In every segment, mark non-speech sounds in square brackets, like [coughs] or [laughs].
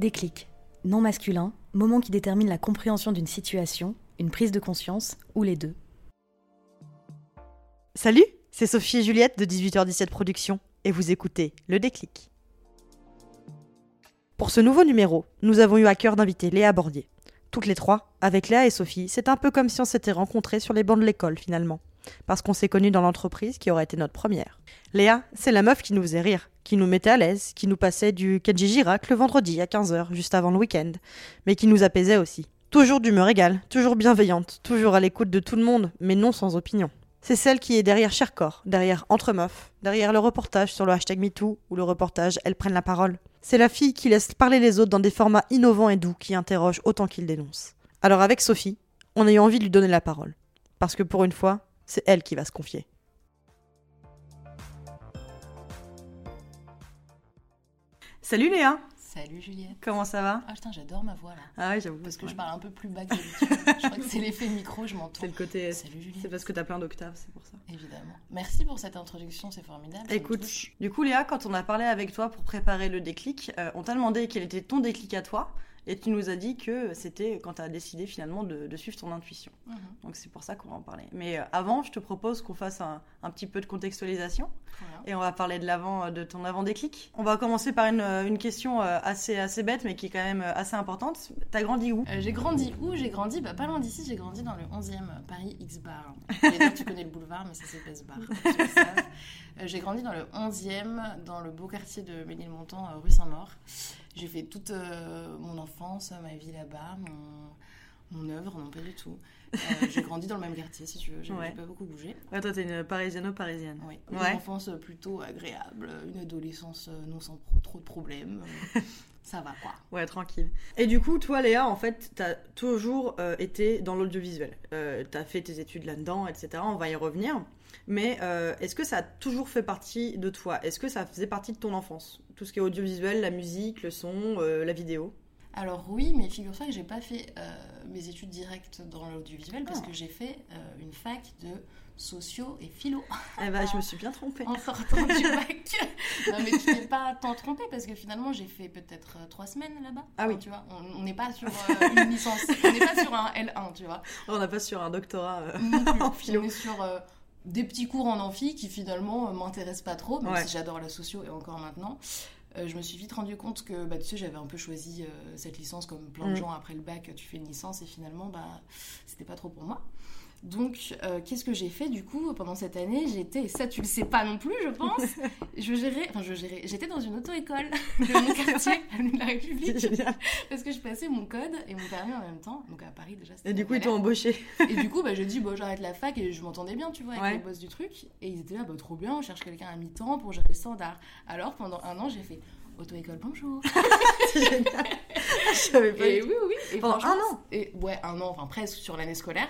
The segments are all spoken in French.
Déclic. Non masculin, moment qui détermine la compréhension d'une situation, une prise de conscience ou les deux. Salut, c'est Sophie et Juliette de 18h17 Productions et vous écoutez Le Déclic. Pour ce nouveau numéro, nous avons eu à cœur d'inviter Léa Bordier. Toutes les trois, avec Léa et Sophie, c'est un peu comme si on s'était rencontrés sur les bancs de l'école finalement. Parce qu'on s'est connus dans l'entreprise qui aurait été notre première. Léa, c'est la meuf qui nous faisait rire, qui nous mettait à l'aise, qui nous passait du Kenji Girac le vendredi à 15h, juste avant le week-end, mais qui nous apaisait aussi. Toujours d'humeur égale, toujours bienveillante, toujours à l'écoute de tout le monde, mais non sans opinion. C'est celle qui est derrière Chercorps, derrière Entre Meufs, derrière le reportage sur le hashtag MeToo ou le reportage Elles prennent la parole. C'est la fille qui laisse parler les autres dans des formats innovants et doux qui interrogent autant qu'ils dénoncent. Alors avec Sophie, on a eu envie de lui donner la parole. Parce que pour une fois, c'est elle qui va se confier. Salut Léa Salut Juliette. Comment ça va? Ah putain, j'adore ma voix là. Ah ouais, j'avoue. Parce que je parle un peu plus bas que d'habitude. [laughs] je crois que c'est l'effet micro, je m'entends. C'est le côté. Salut Juliette. C'est parce que t'as plein d'octaves, c'est pour ça. Évidemment. Merci pour cette introduction, c'est formidable. Écoute, du coup Léa, quand on a parlé avec toi pour préparer le déclic, euh, on t'a demandé quel était ton déclic à toi, et tu nous as dit que c'était quand tu as décidé finalement de, de suivre ton intuition. Mhm. Donc c'est pour ça qu'on va en parler. Mais euh, avant, je te propose qu'on fasse un, un petit peu de contextualisation, et on va parler de l'avant, euh, de ton avant déclic. On va commencer par une, euh, une question assez assez bête, mais qui est quand même assez importante. T'as grandi où? Euh, j'ai grandi où? J'ai grandi bah, pas loin d'ici, j'ai grandi dans le 11e Paris X-Bar. [laughs] Tu connais le boulevard, mais ça c'est Best Bar. ceux qui savent. Euh, j'ai grandi dans le 11e, dans le beau quartier de Ménilmontant, rue Saint-Maur. J'ai fait toute euh, mon enfance, ma vie là-bas, mon, mon œuvre, non pas du tout. Euh, [laughs] j'ai grandi dans le même quartier, si tu veux, j'ai Ouais. pas beaucoup bougé. Ouais, toi t'es une parisiano-parisienne. Oui, une Ouais. enfance plutôt agréable, une adolescence euh, non sans pro- trop de problèmes. [laughs] ça va quoi. Ouais, tranquille. Et du coup, toi, Léa, en fait, t'as toujours euh, été dans l'audiovisuel. Euh, t'as fait tes études là-dedans, etc. On va y revenir. Mais euh, est-ce que ça a toujours fait partie de toi? Est-ce que ça faisait partie de ton enfance? Tout ce qui est audiovisuel, la musique, le son, euh, la vidéo? Alors oui, mais figure-toi que j'ai pas fait euh, mes études directes dans l'audiovisuel parce Ah. que j'ai fait euh, une fac de sociaux et philo Eh ben, je me suis bien trompée. en sortant du bac. non mais tu t'es pas tant trompée parce que finalement j'ai fait peut-être trois semaines là-bas. Ah oui. Tu vois, on n'est pas sur euh, une licence, on n'est pas sur un L1, tu vois. On n'a pas sur un doctorat. Non plus. [laughs] En philo. On est sur des petits cours en amphi qui finalement euh, m'intéressent pas trop, même Ouais. si j'adore la socio et encore maintenant. Euh, je me suis vite rendu compte que bah, tu sais, j'avais un peu choisi euh, cette licence comme plein de Mm. gens après le bac, tu fais une licence et finalement bah, c'était pas trop pour moi. Donc, euh, qu'est-ce que j'ai fait du coup pendant cette année? J'étais, ça tu le sais pas non plus, je pense. [laughs] je gérais, enfin je gérais, j'étais dans une auto-école [laughs] de mon quartier, de la République, parce que je passais mon code et mon permis en même temps. Donc à Paris déjà. Et du coup, ils t'ont embauché. Et du coup, bah, j'ai dit, bah, j'arrête la fac et je m'entendais bien, tu vois, avec Ouais. les boss du truc. Et ils étaient là, bah, trop bien, on cherche quelqu'un à mi-temps pour gérer le standard. Alors, pendant un an, j'ai fait auto-école, bonjour. [laughs] C'est génial. Je savais pas. Et oui, oui. Et Pendant un an et Ouais, un an, enfin presque sur l'année scolaire.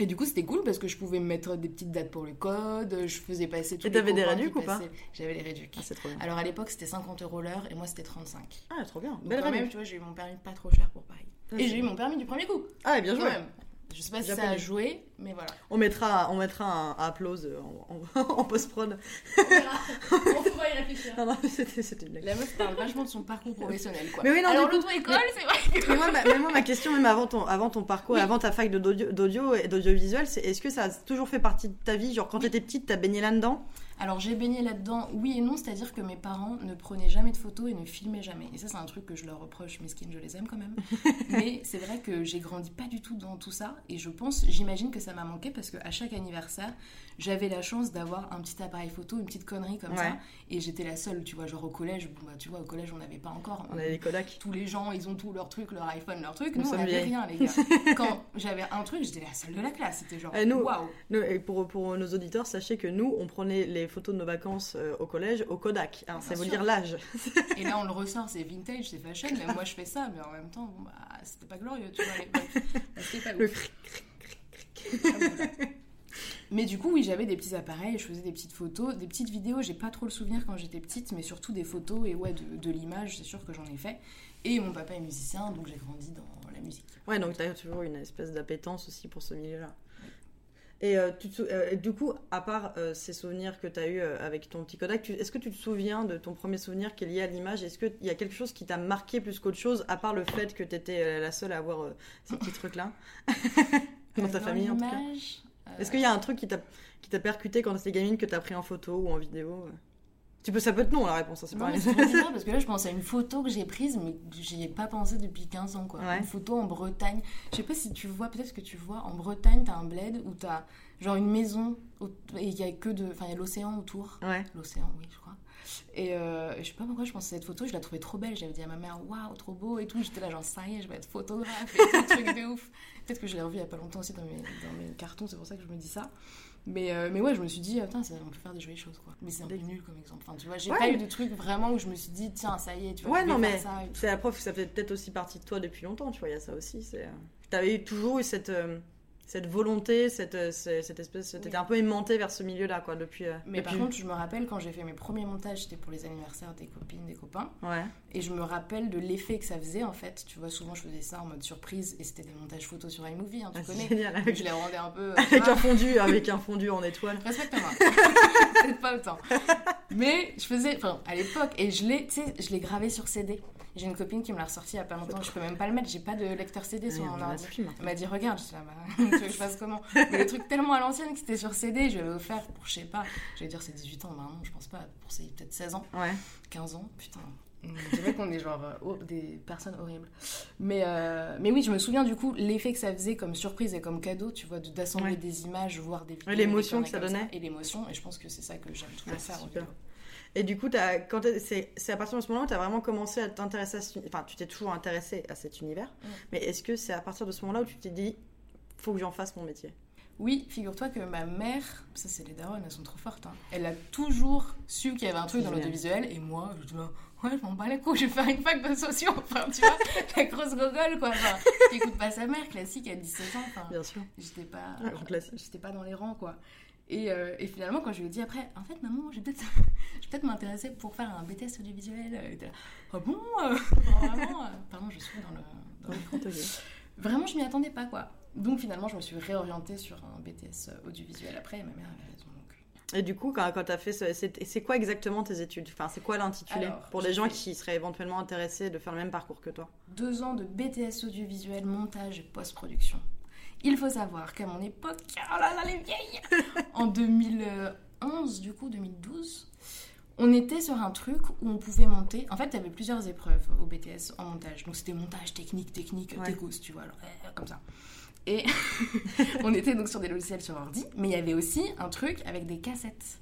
Et du coup, c'était cool parce que je pouvais me mettre des petites dates pour le code, je faisais passer tous Et t'avais des réducs ou pas. J'avais les réducs. Ah, c'est trop bien. Alors à l'époque, c'était 50 euros l'heure et moi, c'était 35. Ah, trop bien. Donc Belle quand même, tu vois, j'ai eu mon permis pas trop cher pour Paris. Ah, Et j'ai eu mon permis du premier coup. Ah, bien Quand joué. même. Je sais pas si ça a joué, mais voilà. On mettra, on mettra un, un applause en, en- [laughs] en post-prod. On verra. On pourra y réfléchir. Non, non, c'était c'était une blague. La meuf parle vachement de son parcours professionnel, quoi. Mais oui, non, Alors, l'auto-école, c'est vrai que... Mais moi, ma, mais moi, ma question, même avant ton, avant ton parcours et Oui. avant ta fac de- d'audio d'audio et d'audiovisuel, c'est est-ce que ça a toujours fait partie de ta vie? Genre, quand t'étais petite, t'as baigné là-dedans? Alors, j'ai baigné là-dedans, oui et non, c'est-à-dire que mes parents ne prenaient jamais de photos et ne filmaient jamais. Et ça, c'est un truc que je leur reproche, mesquine, je les aime quand même. [laughs] Mais c'est vrai que j'ai grandi pas du tout dans tout ça, et je pense, j'imagine que ça ça m'a manqué parce qu'à chaque anniversaire, j'avais la chance d'avoir un petit appareil photo, une petite connerie comme Ouais. ça. Et j'étais la seule, tu vois, genre au collège, bon, bah, tu vois, au collège, on n'avait pas encore. On avait les Kodak. Tous les gens, ils ont tout leur truc, leur iPhone, leur truc. Nous Nous, on n'avait rien, les gars. [laughs] Quand j'avais un truc, j'étais la seule de la classe. C'était genre, nous- waouh. Nous, et pour, pour nos auditeurs, sachez que nous, on prenait les photos de nos vacances euh, au collège au Kodak. Bien veut sûr. dire l'âge. Et là, on le ressort, c'est vintage, c'est fashion. Même moi, je fais ça, mais en même temps, bon, bah, c'était pas glorieux, tu vois. l'époque. [laughs] C'était pas Le cric, cric, cric, cric. Mais du coup, oui, j'avais des petits appareils, je faisais des petites photos, des petites vidéos. J'ai pas trop le souvenir quand j'étais petite, mais surtout des photos et ouais, de, de l'image, c'est sûr que j'en ai fait. Et mon papa est musicien, donc j'ai grandi dans la musique. Ouais, donc t'as toujours une espèce d'appétence aussi pour ce milieu-là. Et euh, tu te sou- euh, du coup, à part euh, ces souvenirs que tu as eu avec ton petit Kodak, est-ce que tu te souviens de ton premier souvenir qui est lié à l'image? Est-ce qu'il y a quelque chose qui t'a marqué plus qu'autre chose, à part le fait que tu étais la seule à avoir ces petits trucs-là? [laughs] Dans ta famille, en tout cas l'image, Est-ce qu'il y a un truc qui t'a percuté quand t'étais gamine que t'as pris en photo ou en vidéo euh tu peux, ça peut être non la réponse, hein, c'est pas [laughs] bizarre parce que là je pense à une photo que j'ai prise mais j'y ai pas pensé depuis 15 ans quoi. Ouais. Une photo en Bretagne. Je sais pas si tu vois, peut-être que tu vois, en Bretagne t'as un bled où t'as genre une maison et il y a que de. Enfin il y a l'océan autour. Ouais. L'océan, oui, je crois. Et euh, je sais pas pourquoi je pense à cette photo, je la trouvais trop belle. J'avais dit à ma mère, waouh, trop beau et tout. J'étais là, genre, ça y est, je vais être photographe et tout, truc de ouf. [laughs] Peut-être que je l'ai revu il y a pas longtemps aussi dans mes, dans mes cartons, c'est pour ça que je me dis ça. Mais, euh, mais ouais, je me suis dit, putain, ça- on peut faire des jolies choses quoi. Mais c'est un peu nul comme exemple. Enfin, tu vois, j'ai Ouais. pas eu de truc vraiment où je me suis dit, tiens, ça y est, tu vois, Ouais, non, mais ça. c'est la preuve que ça fait peut-être aussi partie de toi depuis longtemps, tu vois, il y a ça aussi. euh, T'avais toujours eu cette, euh, cette volonté, cette, euh, ce- cette espèce. T'étais Oui. un peu aimanté vers ce milieu-là, quoi, depuis. euh, Mais par contre, je me rappelle quand j'ai fait mes premiers montages, c'était pour les anniversaires des copines, des copains. Ouais. Et je me rappelle de l'effet que ça faisait en fait. Tu vois, souvent je faisais ça en mode surprise et c'était des montages photos sur iMovie, hein, tu Ah, c'est connais. génial. Avec, je les rendais un peu. [laughs] euh, avec un fondu, avec un fondu en étoile. Respecte-moi. [laughs] Peut-être pas autant. Mais je faisais, enfin, à l'époque, et je l'ai, tu sais, je l'ai gravé sur CD. J'ai une copine qui me l'a ressorti il y a pas longtemps. Je peux même pas le mettre. J'ai pas de lecteur CD sur mon ordi. Elle m'a dit regarde, je suis là, bah, [laughs] tu veux que je fasse comment? Mais le truc tellement à l'ancienne que c'était sur CD, je l'avais offert pour je sais pas, je vais dire c'est 18 ans maintenant, je pense pas, pour c'est peut-être 16 ans. Ouais. 15 ans, putain. On dirait qu'on est genre euh, oh, des personnes horribles. Mais, euh, mais oui, je me souviens du coup l'effet que ça faisait comme surprise et comme cadeau, tu vois, de- d'assembler Ouais. des images, voir des vidéos. L'émotion que ça donnait. Et l'émotion, et je pense que c'est ça que j'aime toujours Ouais, c'est faire. Et du coup, quand c'est à partir de ce moment-là où tu as vraiment commencé à t'intéresser à ce Enfin, tu t'es toujours intéressé à cet univers. Mm. Mais est-ce que c'est à partir de ce moment-là où tu t'es dit, faut que j'en fasse mon métier? Oui, figure-toi que ma mère, ça c'est les darons, elles sont trop fortes. hein. Elle a toujours su qu'il y avait un truc dans l'audiovisuel et moi, je dis là, ouais, je m'en bats les couilles, je vais faire une fac de sociaux. Enfin, tu vois, [laughs] la grosse gogole quoi. Enfin, qui écoute pas sa mère, classique, à 17 ans. Enfin, Bien sûr. j'étais pas, classique. j'étais pas dans les rangs quoi. Et, euh, et finalement, quand je lui ai dit après, en fait, maman, je vais peut-être [laughs] peut-être m'intéresser pour faire un BTS audiovisuel. Elle était là, ah bon euh, Vraiment euh, Pardon, je suis dans le. Dans le. Vraiment, je m'y attendais pas, quoi. Donc finalement, je me suis réorientée sur un BTS audiovisuel après, et ma mère avait raison. Donc. Et du coup, quand, quand tu as fait ce. C'est quoi exactement tes études? Enfin, c'est quoi l'intitulé Pour les j'ai gens qui seraient éventuellement intéressés de faire le même parcours que toi? Deux ans de BTS audiovisuel, montage et post-production. Il faut savoir qu'à mon époque, [laughs] oh là là, les vieilles En 2011, du coup, 2012, on était sur un truc où on pouvait monter. En fait, il y avait plusieurs épreuves au BTS en montage. Donc, c'était montage technique, technique, Ouais. techos, tu vois, alors, euh, comme ça. Et [laughs] on était donc sur des logiciels sur ordi, mais il y avait aussi un truc avec des cassettes.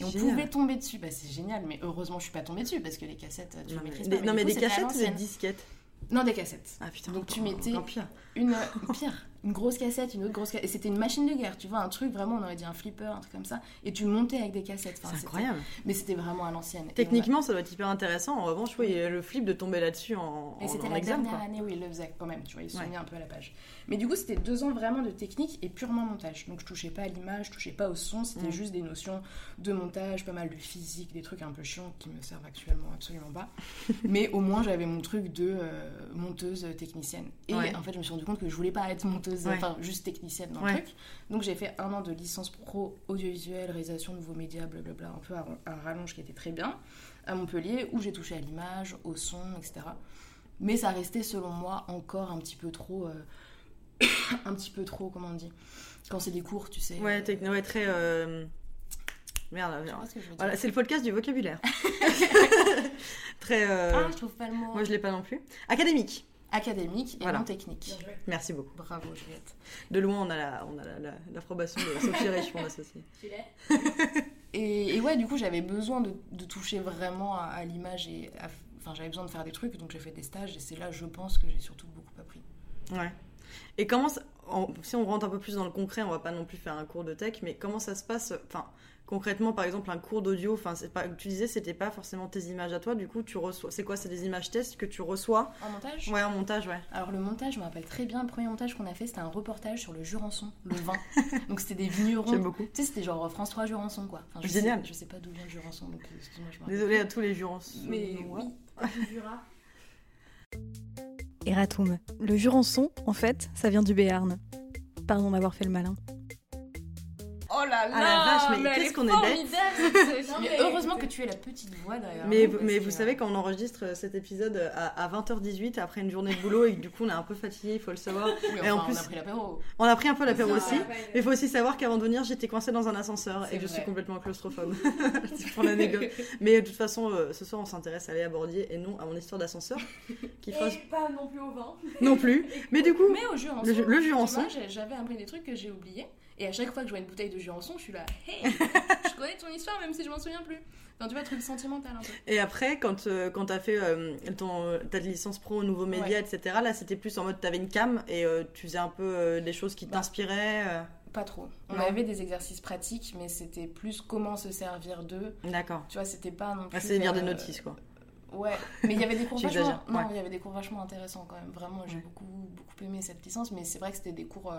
Et on Génial. pouvait tomber dessus. Bah, c'est génial, mais heureusement, je suis pas tombée dessus parce que les cassettes, tu Non, mais, maîtrises des, pas. non, mais des cachettes ou des disquettes Non, des cassettes. Ah putain. Donc, tu mettais- pire. Une [laughs] pire, une grosse cassette, une autre grosse cassette. Et c'était une machine de guerre, tu vois, un truc vraiment, on aurait dit un flipper, un truc comme ça. Et tu montais avec des cassettes. Enfin, C'est incroyable. Mais c'était vraiment à l'ancienne. A- Techniquement, ça doit être hyper intéressant. En revanche, oui, le flip de tomber là-dessus en, Et c'était la examen. dernière quoi. année où il le faisait quand même, tu vois, il se Ouais. un peu à la page. Mais du coup, c'était deux ans vraiment de technique et purement montage. Donc je touchais pas à l'image, je touchais pas au son, c'était Mm. juste des notions de montage, pas mal de physique, des trucs un peu chiants qui me servent actuellement absolument pas. [laughs] Mais au moins, j'avais mon truc de euh, monteuse technicienne. Et Ouais. en fait, je me suis rendu compte que je voulais pas être monteuse, Ouais. enfin juste technicienne dans Ouais. le truc. Donc j'ai fait un an de licence pro audiovisuel, réalisation de nouveaux médias, blablabla, un peu à rallonge qui était très bien, à Montpellier, où j'ai touché à l'image, au son, etc. Mais ça restait selon moi encore un petit peu trop. euh, [coughs] un petit peu trop, comment on dit Quand c'est des cours, tu sais. Ouais, techn- ouais, très. euh, Merde. Vois ce que je veux dire Voilà, c'est le podcast du vocabulaire. [laughs] [laughs] très. euh, Ah, je trouve pas le mot. Moi, je l'ai pas non plus. Académique. Académique et Voilà. non technique. Merci beaucoup. Bravo Juliette. De loin, on a la- on a la- la- l'approbation de Sophie Rich, mon associé. [laughs] Et, et ouais, du coup, j'avais besoin de, de toucher vraiment à, à l'image et enfin, j'avais besoin de faire des trucs, donc j'ai fait des stages et c'est là, je pense, que j'ai surtout beaucoup appris. Ouais. Et comment, ça- si on rentre un peu plus dans le concret, on va pas non plus faire un cours de tech, mais comment ça se passe Enfin, concrètement, par exemple, un cours d'audio. Enfin, c'est pas. Tu disais, c'était pas forcément tes images à toi. Du coup, tu reçois. C'est quoi C'est des images tests que tu reçois? En montage? Ouais, en montage, ouais. Alors le montage, je me rappelle très bien, le premier montage qu'on a fait, c'était un reportage sur le Jurançon, le vin. [laughs] donc c'était des vignerons. J'aime beaucoup. Tu sais, c'était genre France 3 Jurançon, quoi. Enfin, je Génial. Sais, je sais pas d'où vient le Jurançon, donc euh, excuse-moi, je me rappelle. Désolée à tous les jurons. Mais Ouais. oui, Jura. Erratum. Le Jurançon, en fait, ça vient du Béarn. Pardon d'avoir fait le malin. Oh là là Ah la vache, mais qu'est-ce est qu'on est bête. Sophie. Mais heureusement que tu es la petite voix derrière. Mais, vous que- savez, quand on enregistre cet épisode à, à 20h18 après une journée de boulot et que du coup on est un peu fatigué, il faut le savoir. Oui, Et en plus- on a pris l'apéro. On a pris un peu l'apéro aussi. ouais. Mais il faut aussi savoir qu'avant de venir, j'étais coincée dans un ascenseur et que je suis complètement claustrophobe. [laughs] C'est pour l'anecdote. Mais de toute façon, euh, ce soir, on s'intéresse à Léa Bordier et non à mon histoire d'ascenseur. Qui fera... pas non plus au vin. Non plus. Mais du coup, Mais au Le ju- le vois, j'ai- j'avais appris des trucs que j'ai oubliés. Et à chaque fois que je vois une bouteille de Jurançon, je suis là, hey, [laughs] je connais ton histoire même si je m'en souviens plus. Enfin, tu vois, truc sentimental un peu. et après, quand, euh, quand t'as fait euh, ton, ta licence pro au nouveau média, Ouais. etc., là, c'était plus en mode t'avais une cam et euh, tu faisais un peu euh, des choses qui Bah. t'inspiraient. euh. Pas trop. On avait des exercices pratiques, mais c'était plus comment se servir d'eux. D'accord. Tu vois, c'était pas non plus. Ah, c'est lire des euh, notices, quoi. Ouais, mais il y avait des [laughs] cours vachement. Non, ouais. il y avait des cours vachement intéressants quand même. Vraiment, j'ai beaucoup, beaucoup aimé cette licence, mais c'est vrai que c'était des cours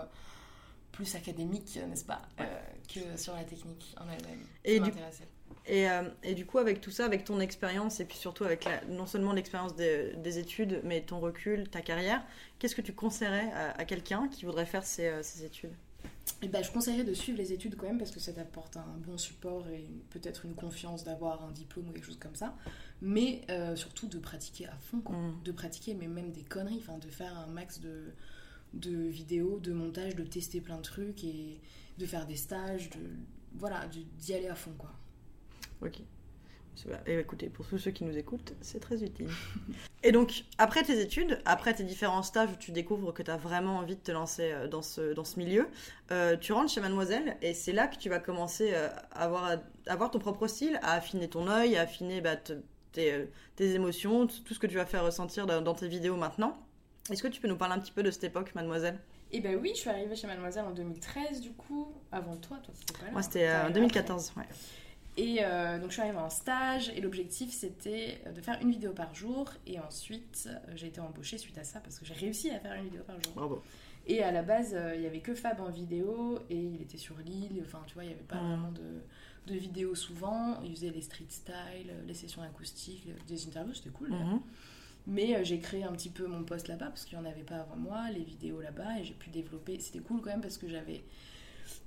plus académiques, n'est-ce pas, euh, que sur la technique en elle-même. Et qui du- m'intéressait. Et, euh, et du coup, avec tout ça, avec ton expérience, et puis surtout avec la- non seulement l'expérience des, des études, mais ton recul, ta carrière, qu'est-ce que tu conseillerais à, à quelqu'un qui voudrait faire ses, euh, ses études? Et ben, je conseillerais de suivre les études quand même parce que ça t'apporte un bon support et peut-être une confiance d'avoir un diplôme ou quelque chose comme ça. Mais euh, surtout de pratiquer à fond, quoi. Mm. De pratiquer, mais même des conneries, enfin de faire un max de, de vidéos, de montage, de tester plein de trucs et de faire des stages, de voilà, d'y aller à fond quoi. Ok. Et écoutez, pour tous ceux qui nous écoutent, c'est très utile. [laughs] et donc, après tes études, après tes différents stages où tu découvres que tu as vraiment envie de te lancer euh, dans ce, dans ce milieu, euh, tu rentres chez Mademoiselle et c'est là que tu vas commencer euh, à avoir, à avoir ton propre style, à affiner ton œil, à affiner bah, te- tes, euh, émotions, tout ce que tu vas faire ressentir dans tes vidéos maintenant. Est-ce que tu peux nous parler un petit peu de cette époque, Mademoiselle? Et ben oui, je suis arrivée chez Mademoiselle en 2013 du coup. Avant toi, toi c'était pas là. Moi, c'était T'es euh, en arrivée 2014. Ouais. Et euh, donc je suis arrivée en stage et l'objectif c'était de faire une vidéo par jour et ensuite euh, j'ai été embauchée suite à ça parce que j'ai réussi à faire une vidéo par jour. Bravo. Et à la base euh, il y avait que Fab en vidéo et il était sur l'île, enfin tu vois il n'y avait pas Mm. vraiment de, de vidéos souvent, il faisait les street style, les sessions acoustiques, des interviews c'était cool. Mais euh, j'ai créé un petit peu mon poste là-bas parce qu'il n'y en avait pas avant moi, les vidéos là-bas, et j'ai pu développer. C'était cool quand même parce que j'avais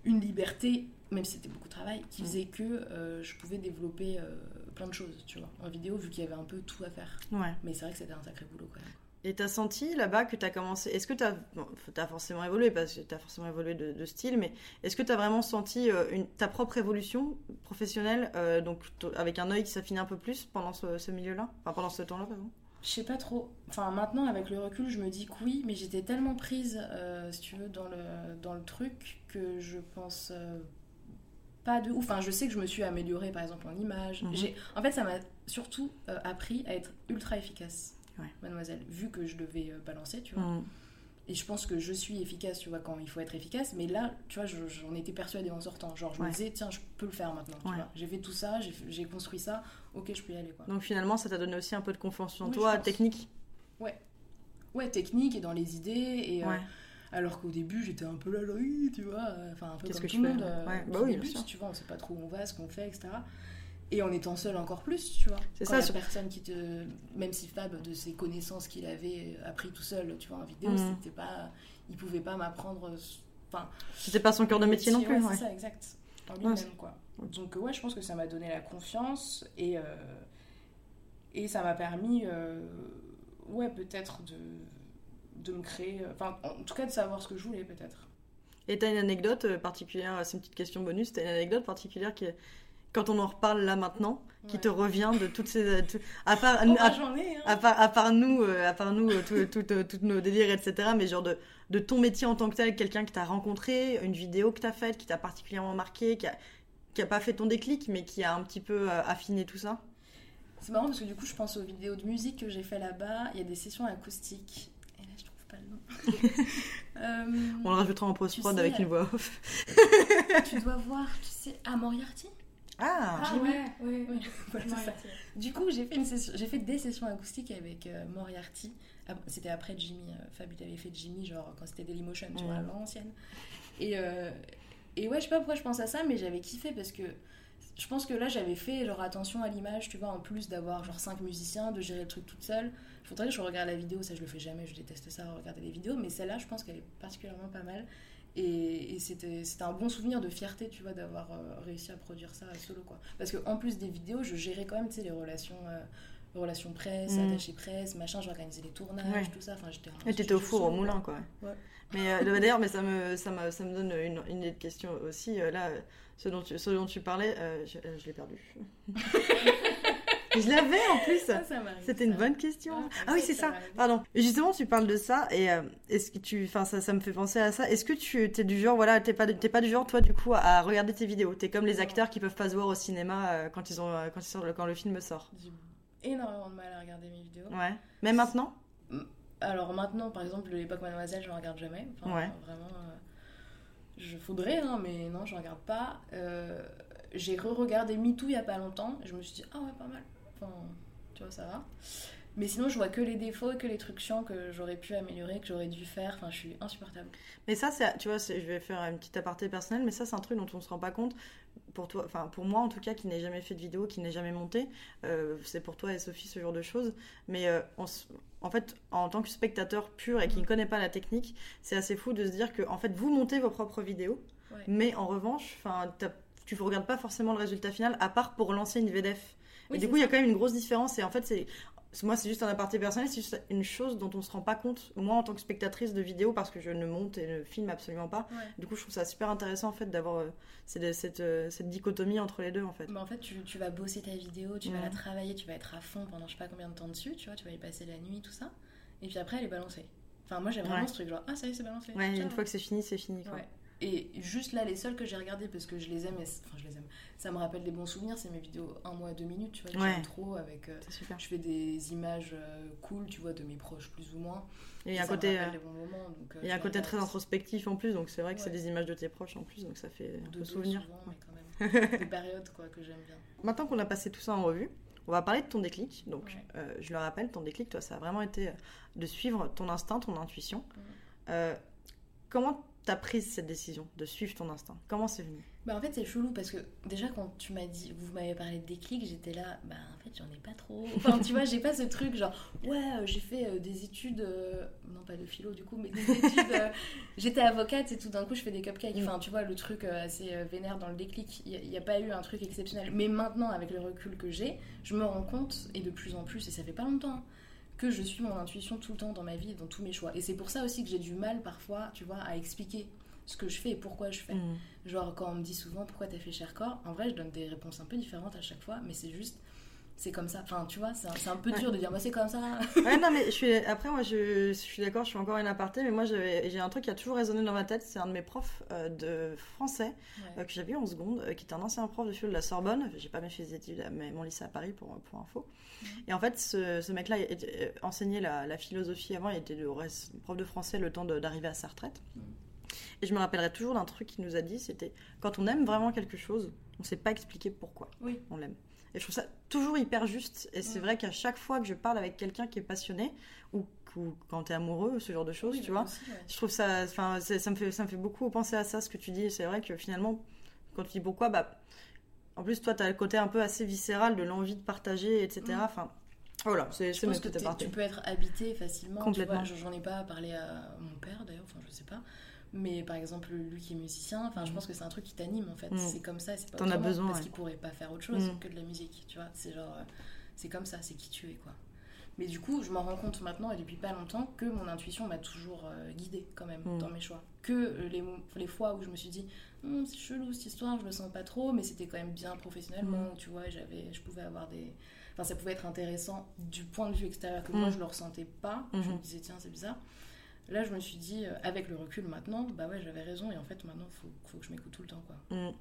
une liberté, même si c'était beaucoup de travail, qui faisait que euh, je pouvais développer euh, plein de choses, tu vois, en vidéo, vu qu'il y avait un peu tout à faire. Ouais. Mais c'est vrai que c'était un sacré boulot quand même. Et t'as senti là-bas que t'as commencé. Est-ce que t'as. Bon, t'as forcément évolué parce que t'as forcément évolué de, de style, mais est-ce que t'as vraiment senti euh, une, ta propre évolution professionnelle, euh, donc avec un œil qui s'affine un peu plus pendant ce, ce milieu-là? Enfin, pendant ce temps-là, pardon Je sais pas trop. Enfin, maintenant, avec le recul, je me dis que oui, mais j'étais tellement prise, euh, si tu veux, dans le, dans le truc que je pense euh, pas de ouf. Enfin, je sais que je me suis améliorée, par exemple, en image. Mhm. J'ai- En fait, ça m'a surtout euh, appris à être ultra efficace, Ouais. mademoiselle, vu que je devais balancer, tu vois. Mm. Et je pense que je suis efficace, tu vois, quand il faut être efficace. Mais là, tu vois, je- j'en étais persuadée en sortant. Genre, je Ouais. me disais, tiens, je peux le faire maintenant, Ouais. J'ai fait tout ça, j'ai construit ça, ok, je peux y aller, quoi. Donc finalement, ça t'a donné aussi un peu de confiance en Oui, toi, technique Ouais, technique et dans les idées. Et, euh, Ouais. Alors qu'au début, j'étais un peu là, là, oui, tu vois, euh, enfin un peu Qu'est-ce comme que tout je le fais monde euh, Ouais, bah oui, bien débute, sûr. tu vois, on sait pas trop où on va, ce qu'on fait, etc. Et en étant seul encore plus, tu vois. C'est ça, y a personne qui te... Même si Fab, de ses connaissances qu'il avait appris tout seul, tu vois, en vidéo, Mhm. c'était pas... Il pouvait pas m'apprendre... Enfin... C'était pas son cœur de métier non plus. Ouais, ouais. c'est ça, exact. En lui-même, quoi. Donc, euh, ouais, je pense que ça m'a donné la confiance et... euh, Et ça m'a permis, euh, ouais, peut-être de... de me créer... Enfin, en tout cas, de savoir ce que je voulais, peut-être. Et t'as une anecdote euh, particulière, c'est une petite question bonus, t'as une anecdote particulière qui, quand on en reparle là maintenant, qui te revient de toutes ces. tout- à [laughs] part, Oh, à, bah, ai, hein. à part, à part nous, euh, à part nous, euh, tout- tout, euh, toutes nos délires, etc. Mais genre de, de ton métier en tant que tel, quelqu'un que t'as rencontré, une vidéo que t'as faite, qui t'a particulièrement marqué, qui a, qui a pas fait ton déclic, mais qui a un petit peu euh, affiné tout ça? C'est marrant parce que du coup, je pense aux vidéos de musique que j'ai fait là-bas. Il y a des sessions acoustiques. Et là, je trouve pas le nom. [laughs] Euh, On le rajoutera en post-prod sais, avec une voix off. [laughs] tu dois voir, tu sais, à Moriarty? Ah, Ah ouais, ouais, [laughs] voilà, ça. Du coup, j'ai fait, une session- j'ai fait des sessions acoustiques avec euh, Moriarty. Ah, C'était après Jimmy. euh, Fab, il avait fait Jimmy, genre quand c'était Dailymotion, tu vois, l'ancienne. Et, euh, et ouais, je sais pas pourquoi je pense à ça, mais j'avais kiffé parce que je pense que là, j'avais fait genre attention à l'image, tu vois, en plus d'avoir genre 5 musiciens, de gérer le truc toute seule. Il faudrait que je regarde la vidéo, ça je le fais jamais, je déteste ça, regarder les vidéos, mais celle-là, je pense qu'elle est particulièrement pas mal. Et, et c'était un bon souvenir de fierté, tu vois, d'avoir euh, réussi à produire ça solo, quoi. Parce qu'en plus des vidéos, je gérais quand même, tu sais, les relations, euh, relations presse, Mm. attaché presse, machin, j'organisais les tournages, Ouais. tout ça. Enfin, j'étais et t'étais au four au moulin, quoi. Ouais. Mais euh, d'ailleurs, mais ça me, ça, me, ça me donne une, une idée de question aussi. Euh, là, ce dont tu, ce dont tu parlais, euh, je, euh, je l'ai perdu. [laughs] je l'avais en plus. C'était une ça. bonne question. Ah, Ah oui, c'est ça. Pardon. Justement, tu parles de ça et euh, est-ce que tu, enfin, ça, ça me fait penser à ça. Est-ce que tu es du genre, voilà, t'es pas, t'es pas du genre, toi, du coup, à regarder tes vidéos? T'es comme les acteurs qui peuvent pas se voir au cinéma euh, quand ils ont, euh, quand ils sortent, quand le film sort. J'ai énormément de mal à regarder mes vidéos. Ouais. Même maintenant? Alors maintenant, par exemple, l'époque Mademoiselle, je ne regarde jamais. Enfin, Ouais. Vraiment, euh, je faudrait, hein, mais non, je regarde pas. Euh, j'ai re-regardé MeToo il y a pas longtemps. Et je me suis dit, ah ouais, pas mal. Enfin, tu vois, ça va. Mais sinon, je vois que les défauts et que les trucs chiants que j'aurais pu améliorer, que j'aurais dû faire. Enfin, je suis insupportable. Mais ça, c'est, tu vois, je vais faire une petite aparté personnelle, mais ça, c'est un truc dont on se rend pas compte. Pour toi, enfin pour moi en tout cas, qui n'ai jamais fait de vidéo, qui n'ai jamais monté, euh, c'est pour toi et Sophie ce genre de choses. Mais euh, on en fait, en tant que spectateur pur et qui ne connaît pas la technique, c'est assez fou de se dire que en fait vous montez vos propres vidéos, Ouais. mais en revanche, enfin tu ne regardes pas forcément le résultat final, à part pour lancer une VDF. Oui, et du coup, il y a quand même une grosse différence. Et en fait, c'est moi, c'est juste un aparté personnel, c'est juste une chose dont on se rend pas compte. Moi, en tant que spectatrice de vidéo, parce que je ne monte et ne filme absolument pas. Ouais. Du coup, je trouve ça super intéressant en fait d'avoir euh, cette, cette, euh, cette dichotomie entre les deux en fait. Mais en fait, tu, tu vas bosser ta vidéo, tu vas la travailler, tu vas être à fond pendant je sais pas combien de temps dessus, tu vois, tu vas y passer la nuit, tout ça. Et puis après, elle est balancée. Enfin, moi, j'ai vraiment Ouais. ce truc genre, ah, ça y est, c'est balancé. Ouais, une fois que c'est fini, c'est fini. Quoi. Et juste là, les seuls que j'ai regardés parce que je les aime, et enfin je les aime, ça me rappelle des bons souvenirs, c'est mes vidéos 1 mois, 2 minutes, tu vois, que Ouais. j'aime trop avec. euh, super. je fais des images euh, cool, tu vois, de mes proches plus ou moins. Et il y a un côté, euh, moments. donc, euh, un côté très introspectif en plus, donc c'est vrai que c'est des images de tes proches en plus, donc ça fait un De peu souvenir. souvent, Ouais. mais quand même. [laughs] des périodes quoi que j'aime bien. Maintenant qu'on a passé tout ça en revue, on va parler de ton déclic. Donc, je le rappelle, ton déclic, toi, ça a vraiment été de suivre ton instinct, ton intuition. Comment t'as pris cette décision de suivre ton instinct? Comment c'est venu? Bah en fait c'est chelou parce que déjà quand tu m'as dit, vous m'avez parlé de déclic, j'étais là, bah en fait j'en ai pas trop. Enfin tu vois, j'ai pas ce truc genre, ouais euh, j'ai fait euh, des études, euh, non pas de philo du coup, mais des études, euh, [laughs] j'étais avocate et tout d'un coup je fais des cupcakes. Enfin tu vois le truc assez vénère dans le déclic, il n'y a, pas eu un truc exceptionnel. Mais maintenant avec le recul que j'ai, je me rends compte et de plus en plus, et ça fait pas longtemps, hein, que je suis mon intuition tout le temps dans ma vie et dans tous mes choix. Et c'est pour ça aussi que j'ai du mal parfois, tu vois, à expliquer ce que je fais et pourquoi je fais. Mm. Genre quand on me dit souvent pourquoi t'as fait Chercorps, en vrai je donne des réponses un peu différentes à chaque fois, mais c'est juste, c'est comme ça. Enfin tu vois, c'est un, peu Ouais. dur de dire moi c'est comme ça. Ouais, non, mais [laughs] je suis... après, moi, je, je suis d'accord, je suis encore une aparté, mais moi, j'ai un truc qui a toujours résonné dans ma tête. C'est un de mes profs euh, de français Ouais. euh, que j'avais eu en seconde, euh, qui était un ancien prof de philo de la Sorbonne. J'ai pas fait des études, mais mon lycée à Paris pour, pour info. Et en fait, ce, ce mec-là enseignait la, la philosophie avant, il était le reste- prof de français le temps d'arriver à sa retraite. Et je me rappellerai toujours d'un truc qu'il nous a dit c'était quand on aime vraiment quelque chose, on sait pas expliquer pourquoi Oui. on l'aime. Et je trouve ça toujours hyper juste. Et c'est Mm. vrai qu'à chaque fois que je parle avec quelqu'un qui est passionné, ou, ou quand t'es amoureux, ce genre de choses, Oui, tu vois, aussi, ouais. je trouve ça, enfin, ça me fait, ça me fait beaucoup penser à ça, ce que tu dis. C'est vrai que finalement, quand tu dis pourquoi, bah, en plus, toi, t'as le côté un peu assez viscéral de l'envie de partager, etc. Mm. Enfin, voilà, c'est Je pense que tu peux être habité facilement. Complètement. Tu j'en ai pas parlé à mon père d'ailleurs, enfin je sais pas. Mais par exemple, lui qui est musicien, enfin je pense que c'est un truc qui t'anime en fait. Mm. C'est comme ça, c'est pas T'en as autrement, besoin, Parce ouais. qu'il pourrait pas faire autre chose Mm. que de la musique, tu vois. C'est genre, euh, c'est comme ça, c'est qui tu es quoi. Mais du coup, je m'en rends compte maintenant et depuis pas longtemps que mon intuition m'a toujours euh, guidée quand même Mm. dans mes choix. Que euh, les, les fois où je me suis dit, Hum, c'est chelou cette histoire, je me sens pas trop, mais c'était quand même bien professionnellement, tu vois, j'avais, je pouvais avoir des. Enfin, ça pouvait être intéressant du point de vue extérieur que moi je le ressentais pas. Je me Mhm. disais, tiens, c'est bizarre. Là, je me suis dit, euh, avec le recul maintenant, bah ouais, j'avais raison et en fait, maintenant, faut, faut que je m'écoute tout le temps, quoi. Mm.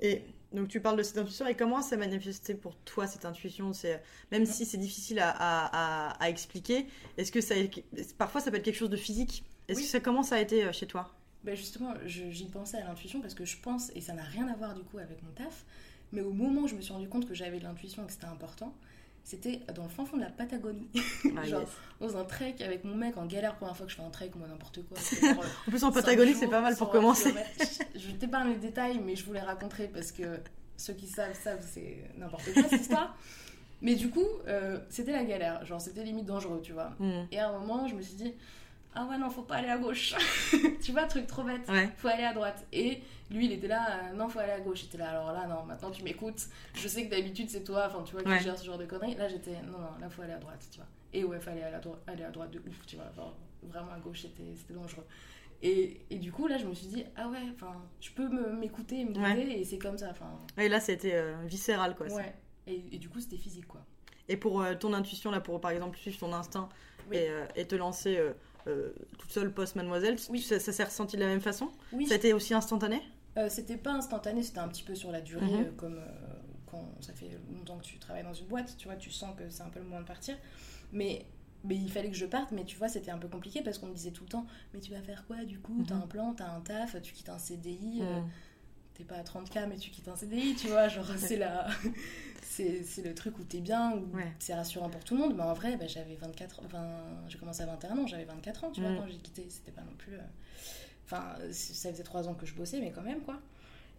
Et donc tu parles de cette intuition et comment ça manifesté pour toi cette intuition? C'est même si c'est difficile à, à- à- à expliquer est-ce que ça parfois ça peut être quelque chose de physique? Est-ce Oui. que ça comment ça a été euh, chez toi? Ben justement, je- j'y pensais à l'intuition parce que je pense, et ça n'a rien à voir du coup avec mon taf, mais au moment où je me suis rendu compte que j'avais de l'intuition et que c'était important, c'était dans le fin fond de la Patagonie. Ah, [laughs] Genre, yes. dans un trek avec mon mec en galère, première fois que je fais un trek, moi n'importe quoi. [laughs] genre, en plus en Patagonie c'est pas mal pour 100 commencer. Je, t'épargne les détails, mais je voulais raconter parce que ceux qui savent, savent, c'est n'importe quoi cette histoire. Mais du coup, euh, c'était la galère, genre c'était limite dangereux, tu vois. Mm. Et à un moment, je me suis dit, ah ouais, non, faut pas aller à gauche. [laughs] tu vois, truc trop bête. ouais Faut aller à droite. Et lui, il était là, euh, non, faut aller à gauche. J'étais là, alors là, non, maintenant tu m'écoutes. Je sais que d'habitude, c'est toi, enfin, tu vois, qui Ouais. gère ce genre de conneries. Là, j'étais, non, non, là, faut aller à droite, tu vois. Et ouais, fallait aller à, dro- aller à droite de ouf, tu vois. Enfin, vraiment à gauche, c'était dangereux. Et, et du coup, là, je me suis dit, ah ouais, enfin, je peux m'écouter et me guider, Ouais. et c'est comme ça, enfin, et là c'était euh, viscéral quoi ça. ouais. Et, et du coup, c'était physique, quoi. et pour euh, ton intuition là pour par exemple suivre ton instinct Oui. et, euh, et te lancer euh, toute seule post mademoiselle Oui. ça, ça s'est ressenti de la même façon Oui, ça a été aussi instantané Euh, c'était pas instantané, c'était un petit peu sur la durée, Mhm. euh, comme euh, quand ça fait longtemps que tu travailles dans une boîte, tu vois, tu sens que c'est un peu le moment de partir. Mais, mais il fallait que je parte, mais tu vois, c'était un peu compliqué parce qu'on me disait tout le temps, mais tu vas faire quoi du coup? T'as Mhm. un plan, t'as un taf, tu quittes un CDI, euh. T'es pas à 30K, mais tu quittes un CDI, tu vois, genre c'est la... c'est le truc où t'es bien, où Ouais. c'est rassurant pour tout le monde, mais en vrai, bah, j'avais 24, enfin, j'ai commencé à 21 ans, j'avais 24 ans, tu vois, Mhm. quand j'ai quitté, c'était pas non plus... euh, Enfin, ça faisait trois ans que je bossais, mais quand même, quoi.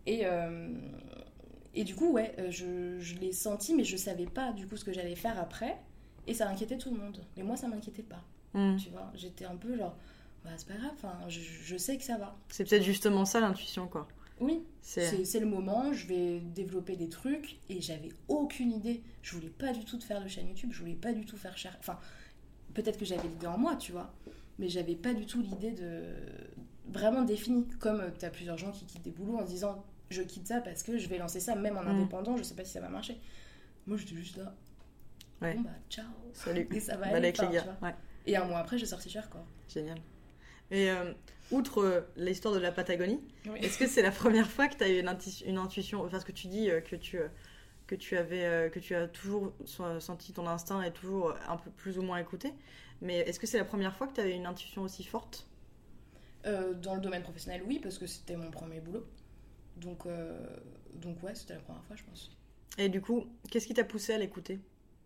Et, euh, et du coup, ouais, euh, je, je l'ai senti, mais je savais pas du coup ce que j'allais faire après. Et ça inquiétait tout le monde. Mais moi, ça m'inquiétait pas. Mm. Tu vois, j'étais un peu genre, bah, c'est pas grave, je sais que ça va. c'est peut-être justement ça l'intuition quoi Oui, c'est le moment, je vais développer des trucs. Et j'avais aucune idée. Je voulais pas du tout de faire de chaîne YouTube, je voulais pas du tout faire cher. Enfin, peut-être que j'avais l'idée en moi, tu vois. Mais j'avais pas du tout l'idée de vraiment définie. Comme tu as plusieurs gens qui quittent des boulots en se disant je quitte ça parce que je vais lancer ça même en Mm. indépendant, je sais pas si ça va marcher. Moi j'étais juste là. Ouais. Bon bah ciao. salut [laughs] Et ça va aller. ouais Et un mois après, j'ai sorti cher quoi. Génial. Et euh, outre euh, l'histoire de la Patagonie, Oui. est-ce que c'est la première fois que tu as eu une, intuition? Parce que tu dis euh, que tu, que tu avais que tu as toujours senti ton instinct et toujours un peu plus ou moins écouté. Mais est-ce que c'est la première fois que tu avais une intuition aussi forte? Euh, dans le domaine professionnel, oui, parce que c'était mon premier boulot. Donc, euh, donc ouais, c'était la première fois, je pense. Et du coup, qu'est-ce qui t'a poussé à l'écouter?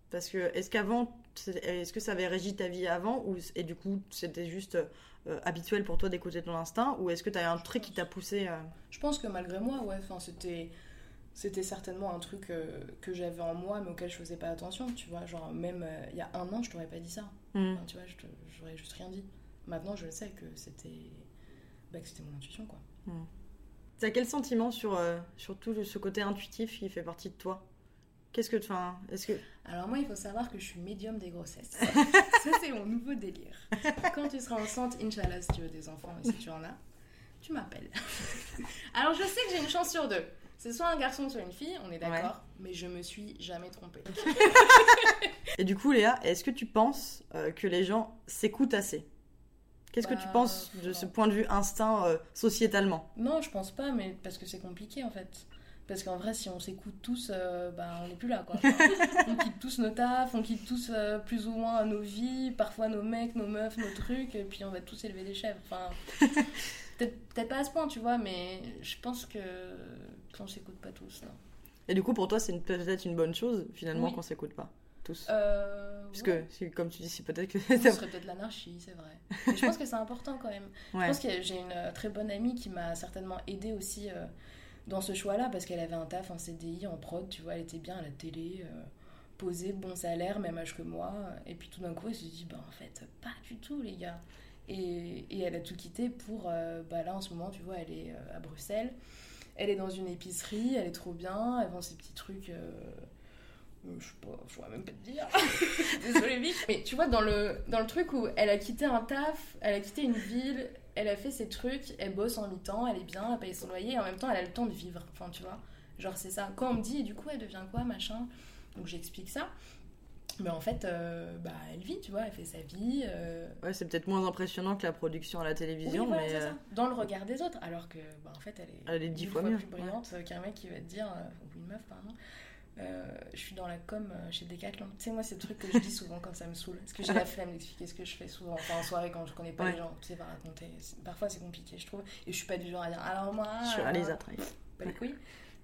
Parce que est-ce qu'avant, est-ce que ça avait régi ta vie avant ou, Et du coup, c'était juste euh, habituel pour toi d'écouter ton instinct Ou est-ce que tu as un truc qui t'a poussé euh, Je pense que malgré moi, ouais, enfin, c'était, c'était certainement un truc euh, que j'avais en moi, mais auquel je faisais pas attention, tu vois. Genre, même il y a un an, je t'aurais pas dit ça. Enfin, tu vois, j'aurais juste rien dit. Maintenant, je sais que c'était, bah, que c'était mon intuition, quoi. T'as quel sentiment sur, sur tout ce côté intuitif qui fait partie de toi? Qu'est-ce que tu. Enfin, est-ce que. Alors moi, il faut savoir que je suis médium des grossesses. [laughs] ça, c'est mon nouveau délire. Quand tu seras enceinte, Inch'Allah, si tu veux des enfants et si tu en as, tu m'appelles. [laughs] Alors je sais que j'ai une chance sur deux. C'est soit un garçon, soit une fille, on est d'accord, mais je me suis jamais trompée. Et du coup, Léa, est-ce que tu penses euh, que les gens s'écoutent assez? Qu'est-ce que tu Bah, penses de non. ce point de vue instinct euh, sociétalement? Non, je pense pas, mais parce que c'est compliqué en fait. Parce qu'en vrai, si on s'écoute tous, euh, bah, on n'est plus là quoi. [laughs] on quitte tous nos tafs, on quitte tous euh, plus ou moins nos vies, parfois nos mecs, nos meufs, nos trucs, et puis on va tous élever des chèvres. Enfin, [laughs] peut-être peut-être pas à ce point, tu vois, mais je pense que qu'on s'écoute pas tous. Non. Et du coup, pour toi, c'est une- peut-être une bonne chose, finalement, Oui. qu'on s'écoute pas tous. Euh, Puisque, ouais. si- comme tu dis, c'est peut-être que. Ce serait peut-être l'anarchie, c'est vrai. Mais je pense que c'est important quand même. Je pense que j'ai une euh, très bonne amie qui m'a certainement aidée aussi euh, dans ce choix-là parce qu'elle avait un taf en CDI, en prod, tu vois, elle était bien à la télé, euh, posée, bon salaire, même âge que moi. Et puis tout d'un coup, elle se dit, bah en fait, pas du tout, les gars. Et, elle a tout quitté pour, euh, bah là en ce moment, tu vois, elle est euh, à Bruxelles. Elle est dans une épicerie, elle est trop bien, elle vend ses petits trucs. Je sais pas, je même pas te dire. [laughs] Désolée, Vic. Mais tu vois, dans le, dans le truc où elle a quitté un taf, elle a quitté une ville, elle a fait ses trucs, elle bosse en mi-temps, elle est bien, elle paye son loyer, et en même temps, elle a le temps de vivre. Enfin, tu vois, genre, c'est ça. Quand on me dit, du coup, elle devient quoi, machin? Donc, j'explique ça. Mais en fait, euh, bah, elle vit, tu vois, elle fait sa vie. euh, Ouais, c'est peut-être moins impressionnant que la production à la télévision, oui, voilà, mais euh, ça. Dans le regard des autres, alors que, bah, en fait, elle est, Elle est dix fois mieux, plus brillante qu'un mec qui va te dire, ou une meuf, pardon. Euh, je suis dans la com euh, chez Decathlon. Tu sais, moi, c'est le truc que je dis souvent quand ça me saoule. Parce que j'ai la [laughs] flemme d'expliquer ce que je fais souvent. Enfin, en soirée, quand je connais pas Ouais. les gens, tu sais, pas raconter. Parfois, c'est compliqué, je trouve. Et je suis pas du genre à dire, alors moi. je suis euh, réalisatrice. pas les couilles.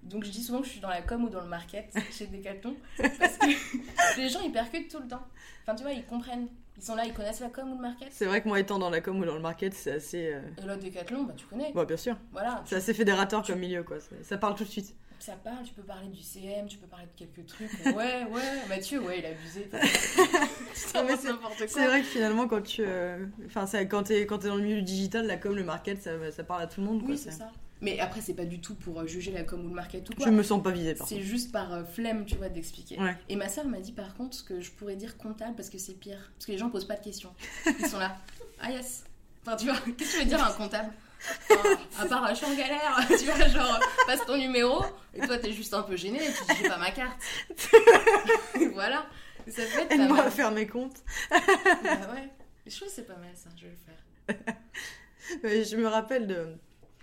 Donc je dis souvent que je suis dans la com ou dans le market [laughs] chez Decathlon parce que [laughs] les gens ils percutent tout le temps. Enfin tu vois ils comprennent, ils sont là, ils connaissent la com ou le market. C'est vrai que moi, étant dans la com ou dans le market, c'est assez. euh, Et là Decathlon bah tu connais. Bah, bien sûr. Voilà, C'est assez fédérateur comme milieu, quoi. Ça parle tout de suite. Ça parle, tu peux parler du CM, tu peux parler de quelques trucs. [laughs] Ouais ouais, Mathieu ouais il a abusé. [laughs] c'est vrai que finalement, quand tu. euh, Enfin, quand t'es quand dans le milieu digital, la com, le market, ça, ça parle à tout le monde. Oui c'est ça. Mais après c'est pas du tout pour euh, juger la com ou le market ou quoi. Je me sens pas visée, par C'est juste par euh, flemme, tu vois, d'expliquer. Ouais. Et ma soeur m'a dit par contre que je pourrais dire comptable parce que c'est pire. Parce que les gens posent pas de questions. [laughs] Ils sont là. Ah yes. Enfin, tu vois, qu'est-ce que tu veux dire à un comptable? Enfin, À part, euh, je suis en galère. [laughs] Tu vois, genre, passe ton numéro. Et toi, t'es juste un peu gêné. Et tu dis, j'ai pas ma carte. [laughs] Voilà. Ça peut être Aide-moi à faire mes comptes. Bah ouais. Je trouve que c'est pas mal ça. Je vais le faire. [laughs] Mais je me rappelle de,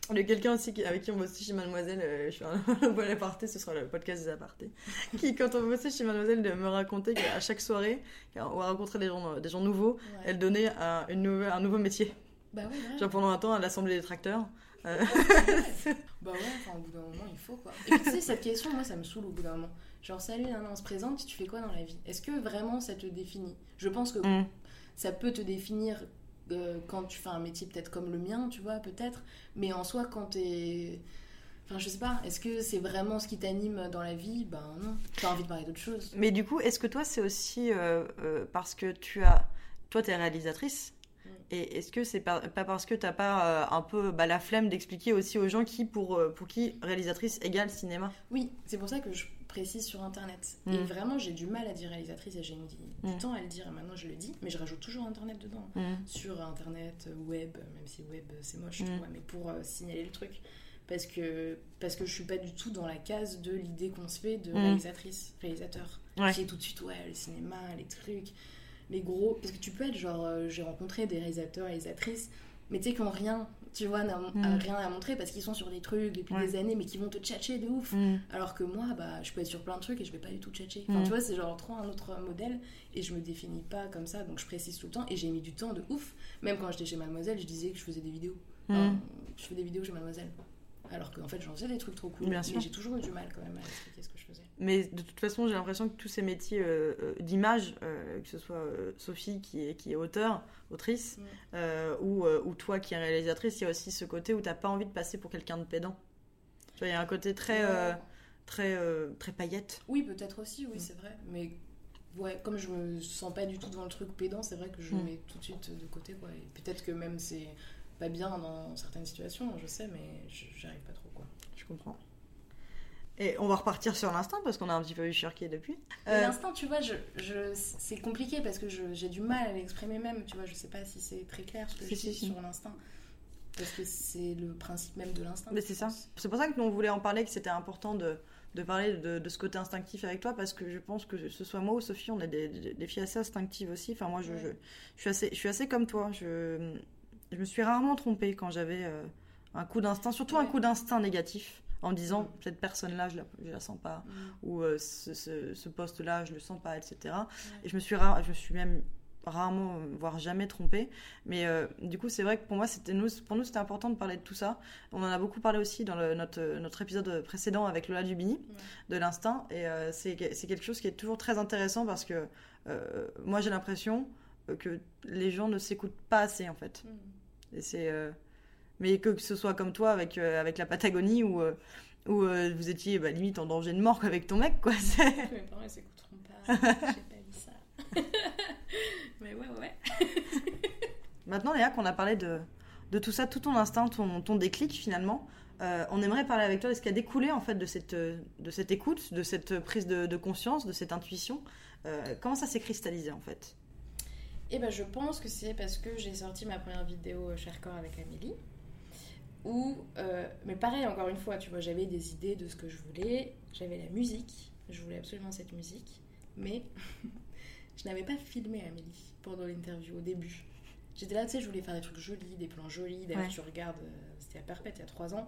de quelqu'un aussi qui- avec qui on bossait chez Mademoiselle. euh, je fais un bon aparté, ce sera le podcast des apartés. Qui, quand on bossait chez Mademoiselle, de me raconter qu'à chaque soirée, on va rencontrer des gens, des gens nouveaux, Ouais. elle donnait un, une nouvelle- un nouveau métier. Bah ouais, ouais. Genre pendant un temps, à l'Assemblée des tracteurs. Euh, [laughs] Bah ouais, enfin au bout d'un moment il faut quoi. Et puis tu sais, cette question, moi ça me saoule au bout d'un moment. Genre, salut, on se présente, tu fais quoi dans la vie? Est-ce que vraiment ça te définit? Je pense que mm. ça peut te définir euh, quand tu fais un métier peut-être comme le mien, tu vois, peut-être. Mais en soi, quand t'es. Enfin, je sais pas, est-ce que c'est vraiment ce qui t'anime dans la vie? Ben non. T'as envie de parler d'autre chose. Mais du coup, est-ce que toi, c'est aussi euh, parce que tu as. Toi, t'es réalisatrice. Mm. Et est-ce que c'est pas, pas parce que t'as pas euh, un peu bah, la flemme d'expliquer aussi aux gens qui, pour, euh, pour qui réalisatrice égale cinéma? Oui, c'est pour ça que je précise sur internet. Et Mm. vraiment, j'ai du mal à dire réalisatrice et j'ai mis du Mm. temps à le dire et maintenant je le dis, mais je rajoute toujours internet dedans. sur internet, euh, web, même si web c'est moche, tu Mm. vois, mais pour euh, signaler le truc. Parce que, parce que je suis pas du tout dans la case de l'idée qu'on se fait de Mm. réalisatrice, réalisateur. Ouais. Qui est tout de suite, ouais, le cinéma, les trucs, les gros. Parce que tu peux être genre, euh, j'ai rencontré des réalisateurs, réalisatrices, mais tu sais, qui ont rien, tu vois, Mm. rien à montrer parce qu'ils sont sur des trucs depuis Ouais. des années, mais qui vont te tchatcher de ouf. Mm. Alors que moi, bah, je peux être sur plein de trucs et je vais pas du tout tchatcher. Enfin, Mm. tu vois, c'est genre trop un autre modèle et je me définis pas comme ça, donc je précise tout le temps et j'ai mis du temps de ouf. Même quand j'étais chez Mademoiselle, je disais que je faisais des vidéos. Enfin, je fais des vidéos chez Mademoiselle. Alors qu'en fait, j'en faisais des trucs trop cool. Bien sûr. Mais j'ai toujours eu du mal quand même à expliquer ce que je. Mais de toute façon, j'ai l'impression que tous ces métiers euh, euh, d'image, euh, que ce soit Sophie qui est, qui est auteur, autrice, Mm. euh, ou, ou toi qui es réalisatrice, il y a aussi ce côté où t'as pas envie de passer pour quelqu'un de pédant. Tu vois, il y a un côté très, très, très paillette. Oui, peut-être aussi, oui, Mm. c'est vrai. Mais ouais, comme je me sens pas du tout dans le truc pédant, c'est vrai que je Mm. le mets tout de suite de côté. Quoi. Et peut-être que même c'est pas bien dans certaines situations, je sais, mais j'arrive pas trop. quoi. Je comprends. Et on va repartir sur l'instinct parce qu'on a un petit peu bifurqué depuis. Euh, L'instinct, tu vois, je, je, c'est compliqué parce que j'ai du mal à l'exprimer même. Tu vois, je sais pas si c'est très clair ce que je dis sur l'instinct. Parce que c'est le principe même de l'instinct. Mais c'est ça. C'est pour ça que nous on voulait en parler, que c'était important de, de parler de, de ce côté instinctif avec toi, parce que je pense que ce soit moi ou Sophie, on est des, des- des filles assez instinctives aussi. Enfin, moi, je, Ouais. je, je suis, assez, je suis assez comme toi. Je, je me suis rarement trompée quand j'avais euh, un coup d'instinct, surtout un coup d'instinct négatif, en disant cette personne-là, je la, je la sens pas, Mm. ou euh, ce, ce, ce poste-là, je le sens pas, etc. Et je me suis, je me suis même rarement, euh, voire jamais trompée. Mais euh, du coup, c'est vrai que pour moi, c'était nous, pour nous, c'était important de parler de tout ça. On en a beaucoup parlé aussi dans le- notre, notre épisode précédent avec Lola Dubini, de l'instinct. Et euh, c'est quelque chose qui est toujours très intéressant parce que euh, moi, j'ai l'impression que les gens ne s'écoutent pas assez, en fait. Mm. Et c'est... Mais que, que ce soit comme toi avec, euh, avec la Patagonie où, euh, où euh, vous étiez bah, limite en danger de mort avec ton mec, quoi. [laughs] Mes parents, ils s'écouteront pas. [laughs] J'ai pas dit ça. [laughs] Mais ouais, ouais. Maintenant, Léa, qu'on a parlé de, de tout ça, tout ton instinct, ton, ton déclic finalement, on aimerait parler avec toi de ce qui a découlé en fait de cette, de cette écoute, de cette prise de, de conscience, de cette intuition. Comment ça s'est cristallisé en fait? Eh ben, je pense que c'est parce que j'ai sorti ma première vidéo Cher Corps avec Amélie. Où, euh, mais pareil, encore une fois, tu vois, j'avais des idées de ce que je voulais, j'avais la musique, je voulais absolument cette musique, mais [laughs] je n'avais pas filmé Amélie pendant l'interview au début. J'étais là, tu sais, je voulais faire des trucs jolis, des plans jolis. D'ailleurs, Ouais. tu regardes, euh, c'était à Perpète il y a trois ans.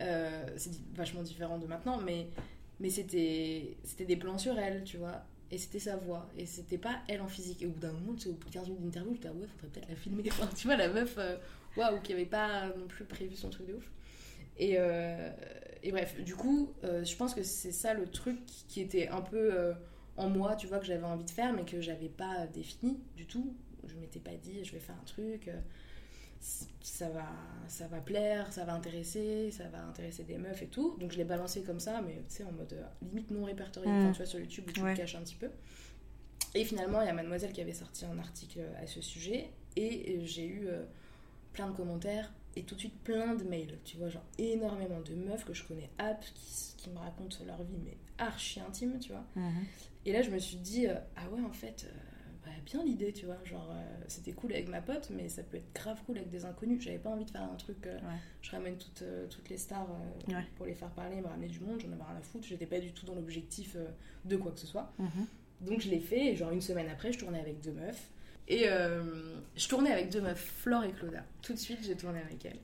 Euh, c'est vachement différent de maintenant, mais, mais c'était c'était des plans sur elle, tu vois. Et c'était sa voix. Et c'était pas elle en physique. Et au bout d'un moment, tu sais, au bout de 15 minutes d'interview, j'étais, ah ouais, faudrait peut-être la filmer. [laughs] Enfin, tu vois, la meuf, euh, waouh, qui avait pas non plus prévu son truc de ouf. Et, euh, et bref, du coup, euh, je pense que c'est ça le truc qui était un peu euh, en moi, tu vois, que j'avais envie de faire, mais que j'avais pas défini du tout. Je m'étais pas dit, je vais faire un truc, ça va, ça va plaire, ça va intéresser, ça va intéresser des meufs et tout. Donc je l'ai balancé comme ça, mais tu sais, en mode limite non répertorié, Mm. enfin, tu vois, sur YouTube où tu Ouais. te caches un petit peu. Et finalement, il y a Mademoiselle qui avait sorti un article à ce sujet, et j'ai eu plein de commentaires et tout de suite plein de mails, tu vois, genre énormément de meufs que je connais app qui, me racontent leur vie, mais archi intime, tu vois. Et là, je me suis dit, euh, ah ouais, en fait, euh, bah, bien l'idée, tu vois. Genre, euh, c'était cool avec ma pote, mais ça peut être grave cool avec des inconnus. J'avais pas envie de faire un truc, euh, Ouais. je ramène toutes, euh, toutes les stars Ouais. pour les faire parler, me ramener du monde, j'en avais rien à foutre. J'étais pas du tout dans l'objectif de quoi que ce soit. Mhm. Donc je l'ai fait, et genre une semaine après, je tournais avec deux meufs. Et euh, je tournais avec deux meufs, Flore et Claudia. Tout de suite, j'ai tourné avec elles.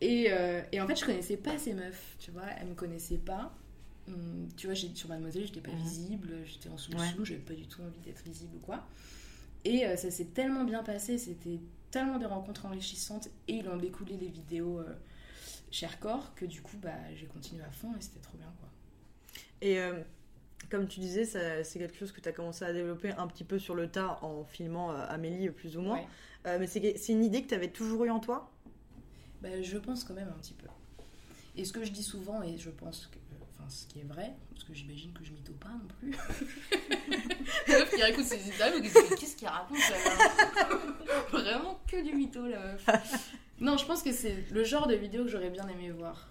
Et, euh, et en fait, je connaissais pas ces meufs, tu vois, elles me connaissaient pas. Hum, tu vois, sur Mademoiselle, j'étais pas Mhm. visible, j'étais en sous-sous, Ouais. j'avais pas du tout envie d'être visible ou quoi. Et euh, ça s'est tellement bien passé, c'était tellement des rencontres enrichissantes, et il en découlait des vidéos euh, Cher Corps, que du coup, bah, j'ai continué à fond, et c'était trop bien, quoi. Et comme tu disais, ça- c'est quelque chose que tu as commencé à développer un petit peu sur le tas en filmant euh, Amélie, plus ou moins. Ouais. Euh, mais c'est c'est une idée que tu avais toujours eu en toi? Bah, je pense quand même un petit peu. Et ce que je dis souvent, et je pense que. Enfin, ce qui est vrai, parce que j'imagine que je mytho pas non plus. [laughs] la meuf qui écoute ses interviews, qu'est-ce qu'il raconte là? [laughs] Vraiment que du mytho, la meuf. Non, je pense que c'est le genre de vidéo que j'aurais bien aimé voir.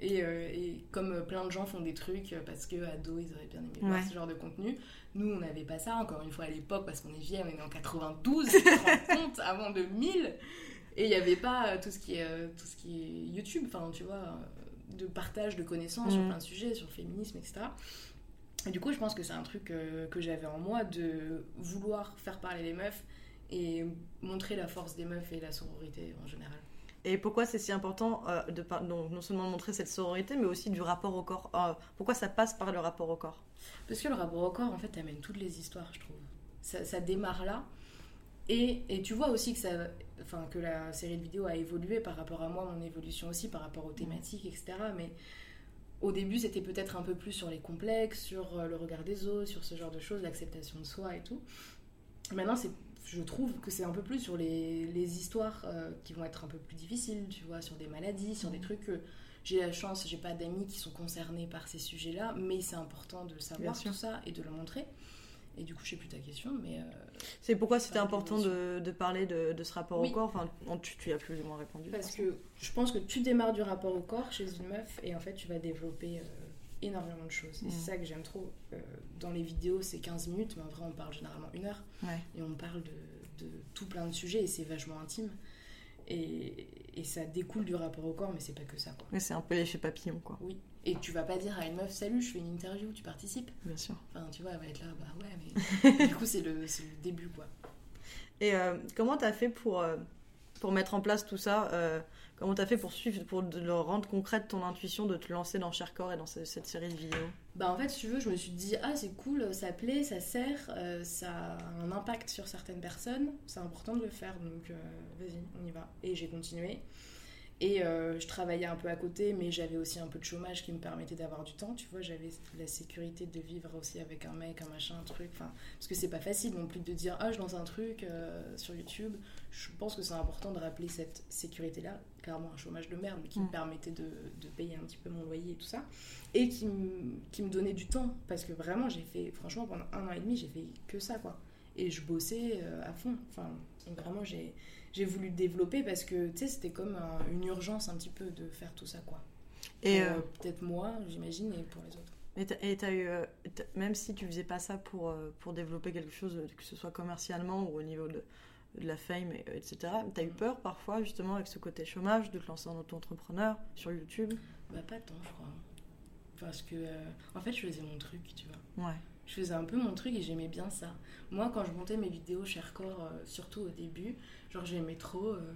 Et, euh, et comme euh, plein de gens font des trucs euh, parce que ado ils auraient bien aimé voir Ouais. ce genre de contenu, nous on n'avait pas ça encore une fois à l'époque parce qu'on est vieille, on est en 92, tu te rends compte, avant 2000. Et il n'y avait pas tout ce qui est, tout ce qui est YouTube, enfin tu vois, de partage de connaissances sur Mhm. plein de sujets, sur le féminisme, etc. Et du coup, je pense que c'est un truc que j'avais en moi de vouloir faire parler les meufs et montrer la force des meufs et la sororité en général. Et pourquoi c'est si important euh, de donc, non seulement de montrer cette sororité, mais aussi du rapport au corps Euh, Pourquoi ça passe par le rapport au corps? Parce que le rapport au corps, en fait, amène toutes les histoires, je trouve. Ça, ça démarre là. Et, et tu vois aussi que, ça, enfin, que la série de vidéos a évolué par rapport à moi, mon évolution aussi, par rapport aux thématiques, etc. Mais au début, c'était peut-être un peu plus sur les complexes, sur euh, le regard des autres, sur ce genre de choses, l'acceptation de soi et tout. Maintenant, c'est, je trouve que c'est un peu plus sur les, les histoires euh, qui vont être un peu plus difficiles, tu vois, sur des maladies, sur des trucs que j'ai la chance, j'ai pas d'amis qui sont concernés par ces sujets-là, mais c'est important de savoir tout ça et de le montrer. Et du coup, je sais plus ta question, mais euh, C'est pourquoi c'était important de, de parler de, de ce rapport Oui. au corps? Enfin, tu, tu y as plus ou moins répondu. parce que je pense que tu démarres du rapport au corps chez une meuf et en fait, tu vas développer euh, énormément de choses. Et Mm. c'est ça que j'aime trop. Euh, dans les vidéos, c'est 15 minutes, mais en vrai, on parle généralement une heure. Ouais. Et on parle de, de tout plein de sujets et c'est vachement intime. Et, et ça découle du rapport au corps, mais c'est pas que ça, quoi. Mais c'est un peu l'effet papillon, quoi. Oui. Et tu vas pas dire à une meuf, salut, je fais une interview, tu participes Bien sûr. Enfin, tu vois, elle va être là, bah ouais, mais [laughs] du coup, c'est le, c'est le début, quoi. Et euh, comment t'as fait pour, euh, pour mettre en place tout ça euh, Comment t'as fait pour suivre, pour rendre concrète ton intuition de te lancer dans Chercore et dans ce- cette série de vidéos? Bah en fait, si tu veux, je me suis dit, ah c'est cool, ça plaît, ça sert, euh, ça a un impact sur certaines personnes, c'est important de le faire, donc euh, vas-y, on y va. Et j'ai continué. Et euh, je travaillais un peu à côté, mais j'avais aussi un peu de chômage qui me permettait d'avoir du temps, tu vois, j'avais la sécurité de vivre aussi avec un mec, un machin, un truc, enfin, parce que c'est pas facile non plus de dire, ah je lance un truc sur YouTube, je pense que c'est important de rappeler cette sécurité-là, clairement un chômage de merde, mais qui Mm. me permettait de, de payer un petit peu mon loyer et tout ça et qui, me- qui me donnait du temps parce que vraiment j'ai fait franchement pendant un an et demi j'ai fait que ça quoi et je bossais euh, à fond enfin vraiment j'ai j'ai voulu développer parce que tu sais, c'était comme un- une urgence un petit peu de faire tout ça, quoi. Et, euh, euh, peut-être moi, j'imagine, et pour les autres. Et t'as- eu, même si tu faisais pas ça pour, pour développer quelque chose, que ce soit commercialement ou au niveau de, de la fame, et- etc., t'as eu peur parfois, justement, avec ce côté chômage, de te lancer en auto-entrepreneur sur YouTube? Bah, pas tant, je crois. Parce que, euh, en fait, je faisais mon truc, tu vois. Ouais. Je faisais un peu mon truc et j'aimais bien ça. Moi, quand je montais mes vidéos Sharecore, euh, surtout au début, genre j'aimais trop euh,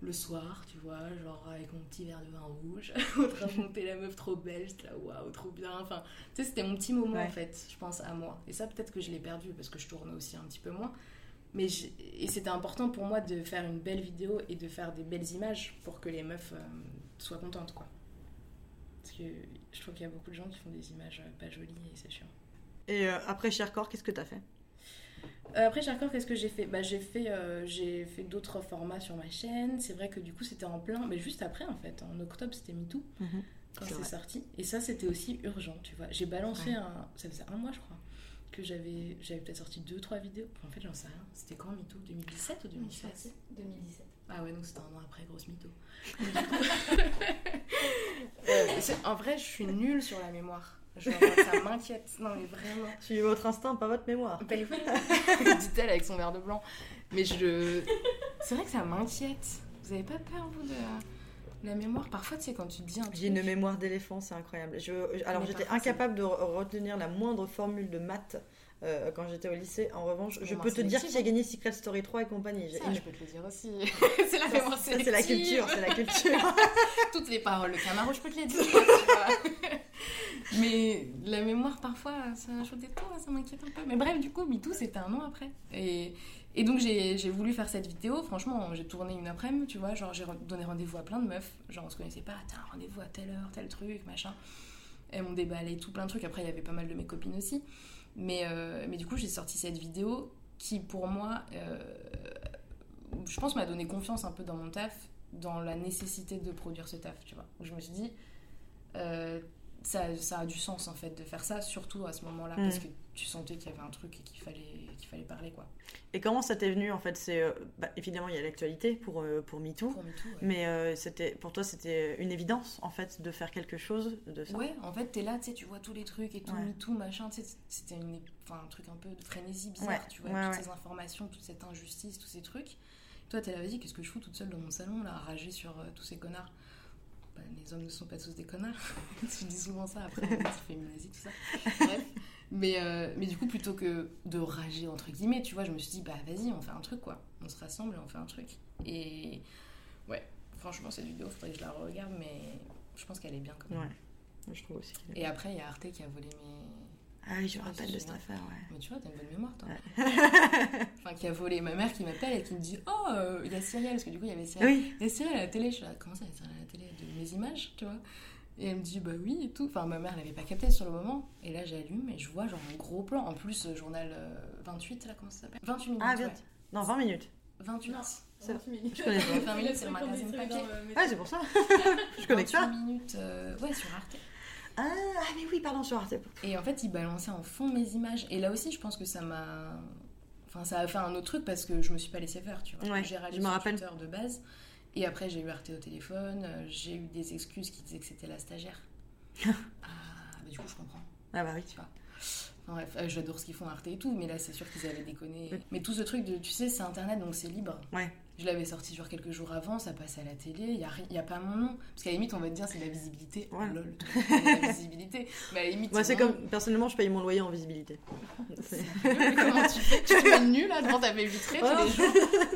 le soir, tu vois, genre avec mon petit verre de vin rouge, [laughs] en train de monter la meuf trop belle, j'étais là, waouh, trop bien. Enfin, tu sais, c'était mon petit moment Ouais. en fait, je pense à moi. Et ça, peut-être que je l'ai perdu parce que je tournais aussi un petit peu moins. Mais et c'était important pour moi de faire une belle vidéo et de faire des belles images pour que les meufs euh, soient contentes, quoi. Parce que je trouve qu'il y a beaucoup de gens qui font des images euh, pas jolies et c'est chiant. Et euh, après Sharecore, qu'est-ce que t'as fait? Euh, après Charcor, qu'est-ce que j'ai fait? Bah, J'ai fait, j'ai fait d'autres formats sur ma chaîne. C'est vrai que du coup, c'était en plein, mais juste après en fait. En octobre, c'était MeToo Mhm. quand C'est sorti. Et ça, c'était aussi urgent, tu vois. J'ai balancé Ouais. un. Ça faisait un mois, je crois, que j'avais j'avais peut-être sorti deux, trois vidéos. En fait, j'en sais rien. C'était quand MeToo 2017 ou 2016 2017. Ah ouais, donc c'était un an après, grosse coup- [laughs] Euh, en vrai, je suis nulle sur la mémoire. Genre, ça m'inquiète. Non, mais vraiment. Suivez votre instinct, pas votre mémoire. Ben oui, [laughs] dit-elle avec son verre de blanc. Mais je. C'est vrai que ça m'inquiète. Vous avez pas peur, vous, de la, mémoire Parfois, tu sais, quand tu te dis un truc. J'ai une mémoire d'éléphant, c'est incroyable. Je, alors j'étais incapable de re- retenir la moindre formule de maths euh, quand j'étais au lycée. En revanche, je peux te dire qui a gagné Secret Story 3 et compagnie. J'ai Ça, une- je peux te le dire aussi. [laughs] c'est la mémoire c'est la culture, c'est la [laughs] culture. Toutes les paroles, le Camaro, je peux te les dire. vois. [laughs] Mais la mémoire, parfois, ça ajoute des tours, ça m'inquiète un peu. Mais bref, du coup, MeToo, c'était un an après. Et, et donc, j'ai voulu faire cette vidéo. Franchement, j'ai tourné une après-midi, tu vois. Genre, j'ai donné rendez-vous à plein de meufs. Genre, on se connaissait pas. T'as un rendez-vous à telle heure, tel truc, machin. Elles m'ont déballé tout plein de trucs. Après, il y avait pas mal de mes copines aussi. Mais, euh, mais du coup, j'ai sorti cette vidéo qui, pour moi, euh, je pense, m'a donné confiance un peu dans mon taf, dans la nécessité de produire ce taf, tu vois. Où je me suis dit, euh, ça, ça a du sens en fait de faire ça, surtout à ce moment-là, Mm. parce que tu sentais qu'il y avait un truc et qu'il fallait, qu'il fallait parler, quoi. Et comment ça t'est venu en fait? C'est euh, bah, évidemment il y a l'actualité pour euh, pour MeToo, Pour MeToo, ouais. mais euh, c'était pour toi c'était une évidence en fait de faire quelque chose de ça? Ouais, en fait, t'es là, tu tu vois tous les trucs et tout, Ouais. MeToo, machin, tu c'était une, un truc un peu de frénésie bizarre, Ouais, tu vois, toutes ces informations, toute cette injustice, tous ces trucs. Toi, t'es là, vas-y, qu'est-ce que je fous toute seule dans mon salon, là, à rager sur euh, tous ces connards? Bah, Les hommes ne sont pas tous des connards. [laughs] tu dis souvent ça, après, dit féminazie, tout ça. Bref. Mais, euh, mais du coup, plutôt que de rager, entre guillemets, tu vois, je me suis dit, bah, vas-y, on fait un truc, quoi. On se rassemble et on fait un truc. Et ouais, franchement, cette vidéo, faudrait que je la regarde, mais je pense qu'elle est bien, quand même. Ouais, je trouve aussi. est- Et après, il y a Arte qui a volé mes. Ah oui, je me Ouais, rappelle de cette affaire. Ouais. Mais tu vois, t'as une bonne mémoire, toi. Ouais. Enfin, qui a volé ma mère qui m'appelle et qui me dit Oh, euh, il y a Cyrielle, parce que du coup, il y avait Cyrielle. Oui. Il y a Cyrielle à la télé. Je suis là, comment ça, il y a Cyrielle à la télé De mes images, tu vois Et elle me dit Bah oui, et tout. Enfin, ma mère l'avait pas capté sur le moment. Et là, j'allume et je vois genre un gros plan. En plus, euh, journal euh, 28, là, comment ça s'appelle? 28 minutes. Ah ouais. vite. Non, 20 minutes. 28. C'est- 28 minutes. Je connais pas. [laughs] 20 minutes, c'est le magazine papier. Ouais, c'est pour ça. [laughs] je connais que 28 ça. minutes, euh, ouais, sur Arte. Ah, ah, mais oui, pardon, sur Arte. Et en fait, il balançait en fond mes images. Et là aussi, je pense que ça m'a. Enfin, ça a fait un autre truc parce que je me suis pas laissé faire, tu vois. Ouais, j'ai réagi je me rappelle. De base. Et après, j'ai eu Arte au téléphone. euh, J'ai eu des excuses qui disaient que c'était la stagiaire. [laughs] ah, bah, du coup, je comprends. Ah bah oui. Tu vois. Enfin, bref, euh, j'adore ce qu'ils font Arte et tout, mais là, c'est sûr qu'ils avaient déconné. Mais tout ce truc de, tu sais, c'est internet donc c'est libre. Ouais. Je l'avais sorti genre quelques jours avant, ça passe à la télé, il n'y a, y a pas mon nom. Parce qu'à la limite, on va te dire c'est de la visibilité. Ouais. Oh, lol, la visibilité. Mais à la limite, Moi, c'est nom. comme. Personnellement, je paye mon loyer en visibilité. C'est- Mais [laughs] comment tu fais? Tu te nu là devant ta baie vitrée tous Oh. les jours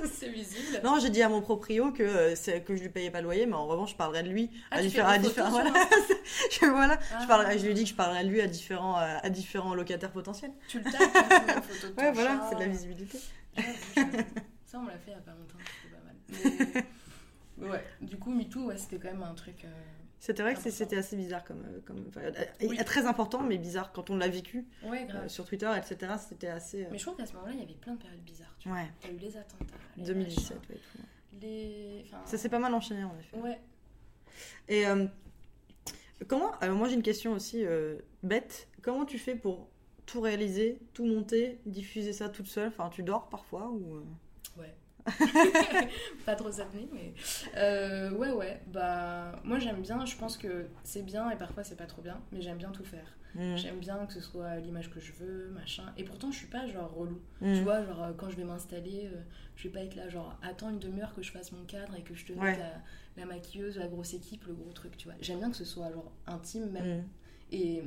[laughs] C'est visible. Non, j'ai dit à mon proprio que, euh, que je lui payais pas le loyer, mais en revanche, je parlerai de lui Ah, à différents. [laughs] voilà. je, voilà, Ah. je, parlerai- je lui ai dit que je parlerai de lui à différents, à différents locataires potentiels. Tu le tapes, une photo de ton Ouais, voilà, chat. c'est de la visibilité. Ouais. Ça, on me l'a fait il y a pas longtemps. Mais, ouais, du coup, MeToo, ouais, c'était quand même un truc. euh, C'était vrai que c'était assez bizarre comme, euh, comme période. Euh, Oui. Très important, mais bizarre. Quand on l'a vécu Ouais, euh, sur Twitter, etc., c'était assez. euh, Mais je trouve qu'à ce moment-là, il y avait plein de périodes bizarres. Tu vois. Ouais, T'as eu les attentats. les 2017, machins, ouais, tout. Les. Enfin, Ça s'est pas mal enchaîné en effet. Ouais. Et euh, comment Alors moi j'ai une question aussi euh, bête. Comment tu fais pour tout réaliser, tout monter, diffuser ça toute seule? Enfin, tu dors parfois ou Ouais. [laughs] pas trop s'apnée, mais. Euh, ouais, ouais. Bah, moi j'aime bien, je pense que c'est bien et parfois c'est pas trop bien, mais j'aime bien tout faire. Mm. J'aime bien que ce soit l'image que je veux, machin. Et pourtant, je suis pas genre relou. Mm. Tu vois, genre quand je vais m'installer, euh, je vais pas être là, genre attends une demi-heure que je fasse mon cadre et que je te mette Ouais. la, la maquilleuse, la grosse équipe, le gros truc, tu vois. J'aime bien que ce soit genre intime même Mm. et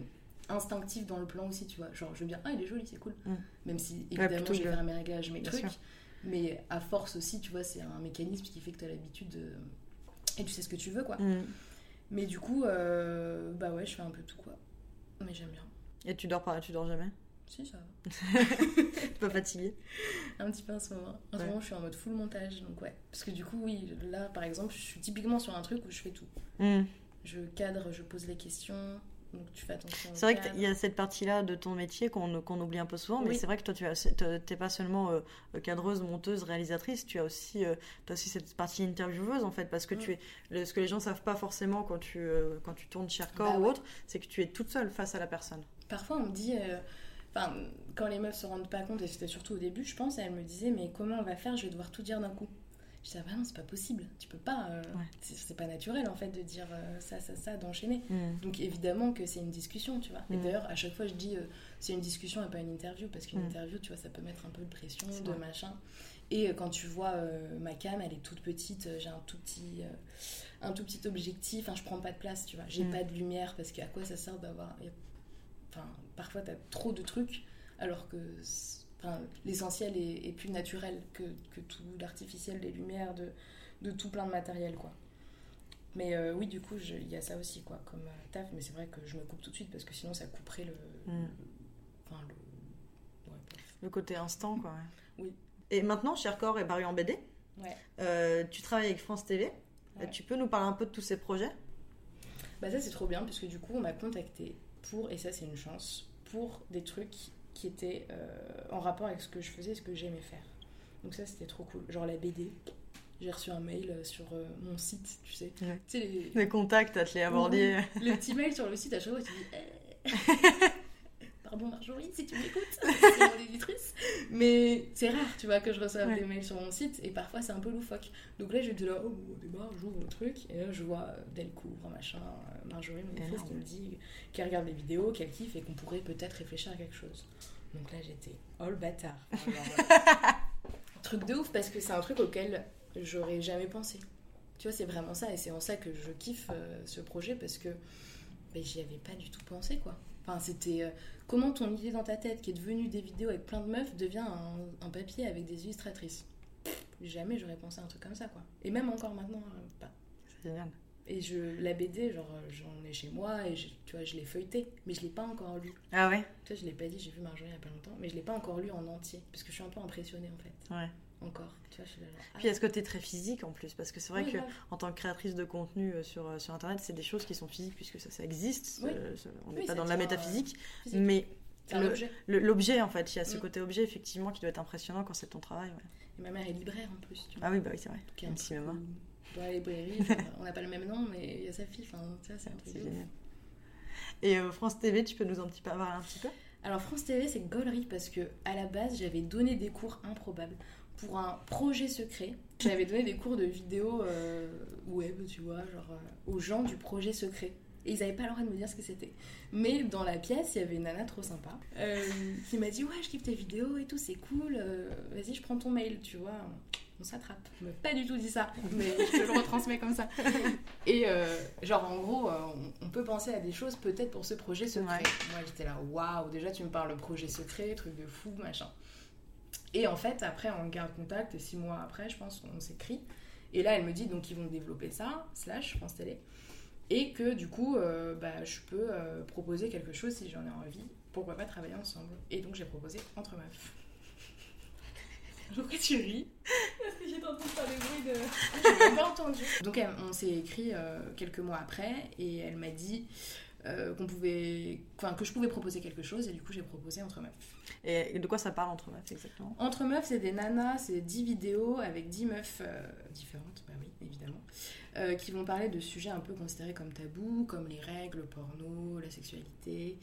instinctif dans le plan aussi, tu vois. Genre, je veux bien, ah, il est joli, c'est cool. Même si évidemment, plutôt je vais faire mes réglages, mes Bien trucs. sûr. Mais à force aussi, tu vois, c'est un mécanisme qui fait que tu as l'habitude de. Et tu sais ce que tu veux, quoi. Mm. Mais du coup, euh, bah ouais, je fais un peu tout, quoi. Mais j'aime bien. Et tu dors pas, tu dors jamais? Si, ça va. [laughs] T'es pas fatigué Un petit peu en ce moment. En ce Ouais. moment, je suis en mode full montage, donc ouais. Parce que du coup, oui, là, par exemple, je suis typiquement sur un truc où je fais tout. Mm. Je cadre, je pose les questions, donc tu fais attention. au C'est vrai qu'il y a cette partie-là de ton métier qu'on oublie un peu souvent, mais Oui. c'est vrai que toi, tu as- t'es t'es pas seulement euh, cadreuse, monteuse, réalisatrice, tu as aussi, euh, t'as aussi cette partie intervieweuse en fait, parce que Mm. tu es, le- ce que les gens savent pas forcément quand tu, euh, quand tu tournes Chercore Bah ou ouais. autre, c'est que tu es toute seule face à la personne. Parfois, on me dit. euh, Enfin, quand les meufs se rendent pas compte, et c'était surtout au début, je pense, elles me disaient Mais comment on va faire Je vais devoir tout dire d'un coup. Je disais, ah bah non, c'est pas possible. Tu peux pas. euh, Ouais. c'est- pas naturel en fait de dire euh, ça, ça, ça, d'enchaîner. Mm. Donc évidemment que c'est une discussion, tu vois. Et Mm. d'ailleurs, à chaque fois, je dis euh, c'est une discussion et pas une interview, parce qu'une Mm. interview, tu vois, ça peut mettre un peu de pression, de vrai. machin. Et quand tu vois ma cam, elle est toute petite, j'ai un tout petit, un tout petit objectif, enfin, je prends pas de place, tu vois. J'ai pas de lumière, parce qu'à quoi ça sert d'avoir. Enfin, parfois, t'as trop de trucs, alors que. Enfin, l'essentiel est, est plus naturel que, que tout l'artificiel, des lumières, de, de tout plein de matériel, quoi. Mais euh, oui, du coup, il y a ça aussi, quoi, comme euh, taf. Mais c'est vrai que je me coupe tout de suite parce que sinon, ça couperait le. Mm. le- Enfin, le. Ouais, bref. Le côté instant, quoi. ouais. Oui. Et maintenant, Chercore est paru en BD. Ouais. Euh, tu travailles avec France TV. Tu peux nous parler un peu de tous ces projets? Bah, ça, c'est trop bien, puisque du coup, on m'a contacté pour, et ça, c'est une chance, pour des trucs qui étaient euh, en rapport avec ce que je faisais et ce que j'aimais faire. Donc, ça, c'était trop cool. Genre la BD. J'ai reçu un mail sur euh, mon site, tu sais. Ouais. Tu sais, les, Les contacts, à te les aborder. le petit mail sur le site, à chaque fois, tu dis [laughs] Eh. Pardon Marjorie, si tu m'écoutes, [laughs] c'est mon éditrice. Mais c'est rare, tu vois, que je reçoive Ouais. des mails sur mon site et parfois c'est un peu loufoque. Donc là, j'étais là, oh, au départ, j'ouvre le truc et là, je vois euh, Delcourt, machin, euh, Marjorie, mon éditrice, qui me dit qu'elle regarde les vidéos, qu'elle kiffe et qu'on pourrait peut-être réfléchir à quelque chose. Donc là, j'étais, oh le bâtard. Euh, [laughs] truc de ouf parce que c'est un truc auquel j'aurais jamais pensé. Tu vois, c'est vraiment ça et c'est en ça que je kiffe euh, ce projet parce que ben, j'y avais pas du tout pensé quoi. Enfin, c'était euh, comment ton idée dans ta tête qui est devenue des vidéos avec plein de meufs devient un, un papier avec des illustratrices? Jamais j'aurais pensé à un truc comme ça quoi. Et même encore maintenant, euh, pas. C'est génial. Et je, la BD, genre, euh, j'en ai chez moi et je- tu vois, je l'ai feuilleté, mais je l'ai pas encore lu. Ah ouais? Tu vois, je l'ai pas dit, j'ai vu Marjorie il y a pas longtemps, mais je l'ai pas encore lu en entier parce que je suis un peu impressionnée en fait. Ouais. Encore. Tu vois, je suis là, genre, Puis ah, est-ce que tu es très physique en plus? Parce que c'est vrai oui, que en tant que créatrice de contenu euh, sur, euh, sur internet, c'est des choses qui sont physiques puisque ça, ça existe. Oui. euh, ça- on n'est Oui, pas ça dans de la métaphysique. physique. Mais l'objet, en fait, il y a ce Mm. côté objet effectivement qui doit être impressionnant quand c'est ton travail. ouais. Et ma mère est libraire en plus, tu vois. Ah oui, bah oui, c'est vrai. Donc, un hein. où- Dans la librairie, on n'a pas le même nom, mais il y a sa fille, enfin, vois, c'est un truc ouf. génial. Et euh, France TV, tu peux nous en petit peu parler un petit peu? Alors France TV, c'est gaulerie parce que à la base, j'avais donné des cours improbables pour un projet secret. J'avais donné des cours de vidéo euh, web, tu vois, genre euh, aux gens du projet secret. Et ils n'avaient pas le droit de me dire ce que c'était. Mais dans la pièce, il y avait une nana trop sympa euh, qui m'a dit Ouais, je kiffe tes vidéos et tout, c'est cool. Vas-y, je prends ton mail, tu vois. On s'attrape. Elle m'a pas du tout dit ça, mais je te le retransmets comme ça. Et genre, en gros, on, on peut penser à des choses peut-être pour ce projet secret. Ouais. Moi, j'étais là, waouh, déjà tu me parles de projet secret, truc de fou, machin. Et en fait, après, on garde contact, et six mois après, je pense, on s'écrit. Et là, elle me dit donc ils vont développer ça, slash France Télé. Et que du coup, euh, bah, je peux euh, proposer quelque chose si j'en ai envie. Pourquoi pas travailler ensemble Et donc, j'ai proposé Entre Meufs. [laughs] Pourquoi tu ris Parce que j'étais en train de faire des bruits de. [laughs] Je l'ai pas entendu. Donc, elle- on s'est écrit euh, quelques mois après, et elle m'a dit euh, qu'on pouvait, enfin, que je pouvais proposer quelque chose, et du coup, j'ai proposé Entre Meufs. Et de quoi ça parle entre meufs exactement? Entre meufs, c'est des nanas, c'est 10 vidéos avec 10 meufs euh, différentes, bah oui, évidemment, euh, qui vont parler de sujets un peu considérés comme tabous, comme les règles, le porno, la sexualité,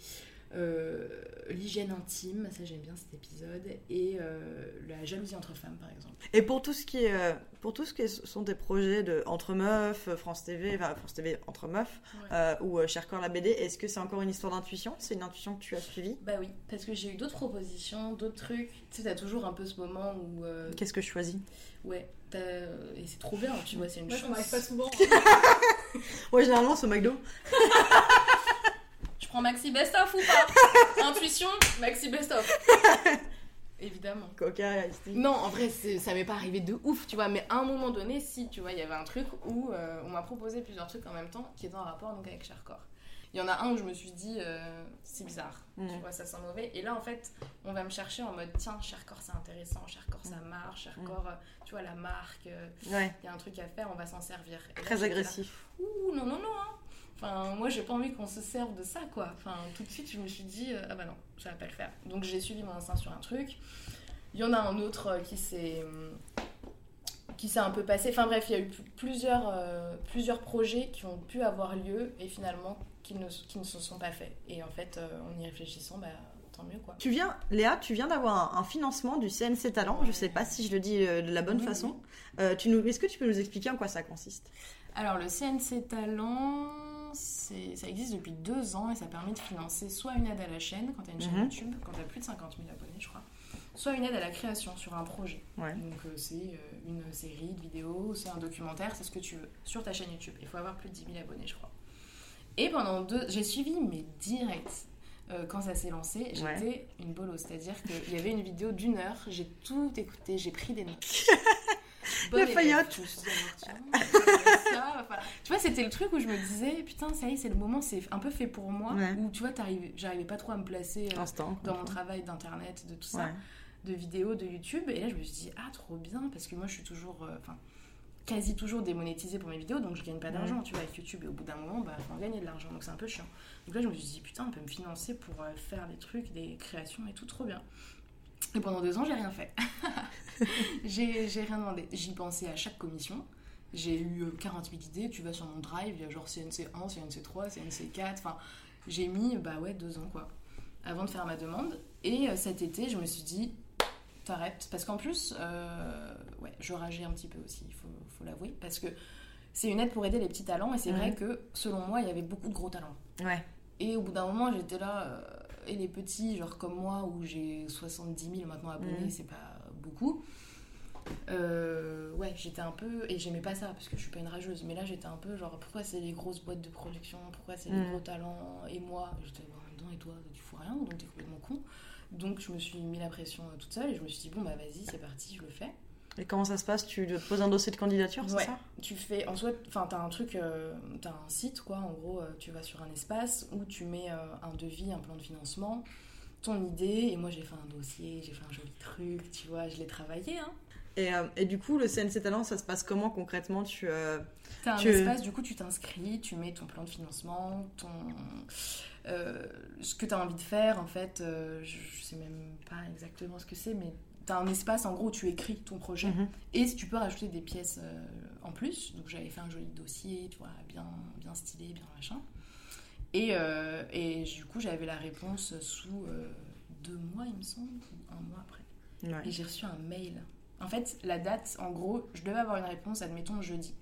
euh, l'hygiène intime, ça j'aime bien cet épisode, et euh, la jalousie entre femmes par exemple. Et pour tout ce qui est, euh, pour tout ce qui est- sont des projets de entre meufs, euh, France TV, enfin France TV entre meufs, Ouais. euh, ou euh, Cher Corps la BD, est-ce que c'est encore une histoire d'intuition? C'est une intuition que tu as suivie? Bah oui, parce que j'ai eu d'autres propositions, d'autres trucs. Tu sais, t'as toujours un peu ce moment où. euh, Qu'est-ce que je choisis? Ouais, t'as- et c'est trop bien, tu vois, c'est une Moi, chance. m'arrive pas souvent. [laughs] Ouais, généralement c'est au McDo. Prends Maxi Best of ou pas [laughs] Intuition, Maxi Best of. [laughs] Évidemment. Coca. Non, en vrai, ça m'est pas arrivé de ouf, tu vois, mais à un moment donné, si, tu vois, il y avait un truc où euh, on m'a proposé plusieurs trucs en même temps qui étaient en rapport donc avec Chercore. Il y en a un où je me suis dit, euh, c'est bizarre, tu vois, ça sent mauvais. Et là, en fait, on va me chercher en mode, tiens, Chercore, c'est intéressant, Chercore, ça marche, Chercore, euh, tu vois, la marque, euh, Ouais, il y a un truc à faire, on va s'en servir. Et très là, agressif. Ouh, non, non, non, hein. Enfin, moi, j'ai pas envie qu'on se serve de ça, quoi. Enfin, tout de suite, je me suis dit, euh, ah bah non, ça va pas le faire. Donc, j'ai suivi mon instinct sur un truc. Il y en a un autre euh, qui s'est hum, qui s'est un peu passé. Enfin bref, il y a eu pl- plusieurs, euh, plusieurs projets qui ont pu avoir lieu et finalement qui ne, qui ne se sont pas faits. Et en fait, euh, en y réfléchissant, bah, tant mieux quoi. Tu viens, Léa, tu viens d'avoir un, un financement du CNC Talent. Je sais pas si je le dis euh, de la bonne Oui, façon. Euh, tu nous, est-ce que tu peux nous expliquer en quoi ça consiste? Alors, le CNC Talent, ça existe depuis deux ans et ça permet de financer soit une aide à la chaîne, quand tu as une chaîne Mhm. YouTube, quand tu as plus de 50 000 abonnés, je crois, soit une aide à la création sur un projet. Ouais. Donc, euh, c'est euh, une série de vidéos, c'est un documentaire, c'est ce que tu veux, sur ta chaîne YouTube. Il faut avoir plus de 10 000 abonnés, je crois. Et pendant deux. J'ai suivi mes directs. euh, quand ça s'est lancé, j'étais Ouais. une bolo. C'est-à-dire qu'il y avait une vidéo d'une heure, j'ai tout écouté, j'ai pris des notes. [laughs] Bonne ça, voilà. Tu vois, c'était le truc où je me disais, putain, ça y est, c'est le moment, c'est un peu fait pour moi. Ouais. Où tu vois, j'arrivais pas trop à me placer euh, Instant. dans mon travail d'internet, de tout ça Ouais. de vidéos de YouTube. Et là, je me suis dit, ah, trop bien, parce que moi, je suis toujours, euh, enfin, quasi toujours démonétisée pour mes vidéos, donc je gagne pas d'argent, tu vois, avec YouTube. Et au bout d'un moment, bah, faut en gagner de l'argent, donc c'est un peu chiant. Donc là, je me suis dit, putain, on peut me financer pour euh, faire des trucs, des créations et tout, trop bien. Et pendant deux ans, j'ai rien fait. [laughs] j'ai rien demandé. J'y pensais à chaque commission. J'ai eu euh, 40 000 idées. Tu vas sur mon drive, il y a genre CNC1, CNC3, CNC4. Enfin, j'ai mis, bah ouais, deux ans quoi, avant de faire ma demande. Et euh, cet été, je me suis dit, t'arrêtes. Parce qu'en plus, euh, ouais, je rageais un petit peu aussi, il faut, faut l'avouer. Parce que c'est une aide pour aider les petits talents. Et c'est vrai que, selon moi, il y avait beaucoup de gros talents. Ouais. Et au bout d'un moment, j'étais là, euh, et les petits, genre comme moi, où j'ai 70 000 maintenant abonnés, c'est pas beaucoup. Euh, ouais, j'étais un peu. Et j'aimais pas ça, parce que je suis pas une rageuse. Mais là, j'étais un peu genre, pourquoi c'est les grosses boîtes de production Pourquoi c'est les gros talents Et moi, j'étais bon, en même temps, et toi, tu fous rien, donc t'es complètement con. Donc, je me suis mis la pression euh, toute seule, et je me suis dit, bon, bah vas-y, c'est parti, je le fais. Et comment ça se passe? Tu te poses un dossier de candidature, c'est Ouais. ça? Tu fais, en soi, enfin, t'as un truc, euh, t'as un site, quoi. En gros, euh, tu vas sur un espace où tu mets euh, un devis, un plan de financement, ton idée. Et moi, j'ai fait un dossier, j'ai fait un joli truc, tu vois, je l'ai travaillé, hein. et, euh, et du coup, le CNC Talent, ça se passe comment concrètement? Tu euh, T'as un Tu- espace, du coup, tu t'inscris, tu mets ton plan de financement, ton. euh, ce que t'as envie de faire, en fait, euh, je, je sais même pas exactement ce que c'est, mais t'as un espace, en gros, où tu écris ton projet. Mhm. Et tu peux rajouter des pièces euh, en plus. Donc j'avais fait un joli dossier, tu vois, bien, bien stylé, bien machin. Et, euh, et du coup, j'avais la réponse sous euh, deux mois, il me semble, ou un mois après. Ouais. Et j'ai reçu un mail. En fait, la date, en gros, je devais avoir une réponse, admettons, jeudi.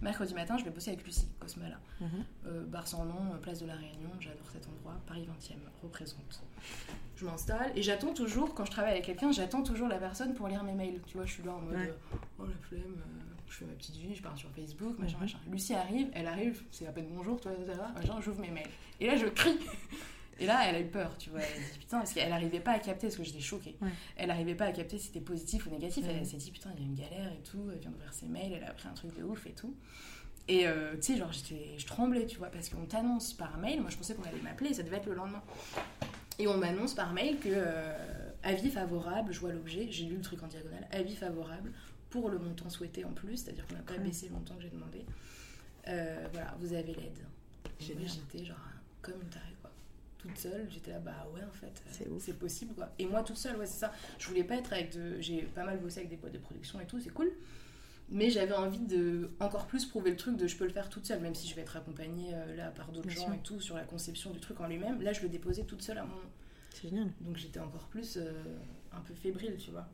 Mercredi matin, je vais bosser avec Lucie Cosmala. Mhm. Euh, bar sans nom, euh, place de la Réunion, j'adore cet endroit, Paris 20e, représente. Je m'installe et j'attends toujours, quand je travaille avec quelqu'un, j'attends toujours la personne pour lire mes mails. Tu vois, je suis là en mode Ouais. euh, oh la flemme, euh, je fais ma petite vie, je pars sur Facebook, machin, Mhm. machin. Lucie arrive, elle arrive, c'est à peine bonjour, toi, ça va, machin, j'ouvre mes mails. Et là, je crie. Et là, elle a eu peur, tu vois. Elle a dit putain, parce qu'elle n'arrivait pas à capter, parce que j'étais choquée. Ouais. Elle n'arrivait pas à capter si c'était positif ou négatif. Elle s'est dit putain, il y a une galère et tout. Elle vient d'ouvrir ses mails, elle a appris un truc de ouf et tout. Et euh, tu sais, genre, je tremblais, tu vois, parce qu'on t'annonce par mail. Moi, je pensais qu'on allait m'appeler, ça devait être le lendemain. Et on m'annonce par mail que euh, avis favorable, je vois l'objet, j'ai lu le truc en diagonale, avis favorable pour le montant souhaité en plus, c'est-à-dire qu'on n'a pas baissé le montant que j'ai demandé. Euh, voilà, vous avez l'aide. J'étais genre comme une tarée. Toute seule, j'étais là, bah ouais, en fait, euh, C'est possible, quoi. Et moi, toute seule, ouais, c'est ça. Je voulais pas être avec de. J'ai pas mal bossé avec des boîtes de production et tout, c'est cool. Mais j'avais envie de encore plus prouver le truc de je peux le faire toute seule, même si je vais être accompagnée euh, là par d'autres gens sûr. et tout sur la conception du truc en lui-même. Là, je le déposais toute seule à mon. C'est génial. Donc j'étais encore plus euh, un peu fébrile, tu vois.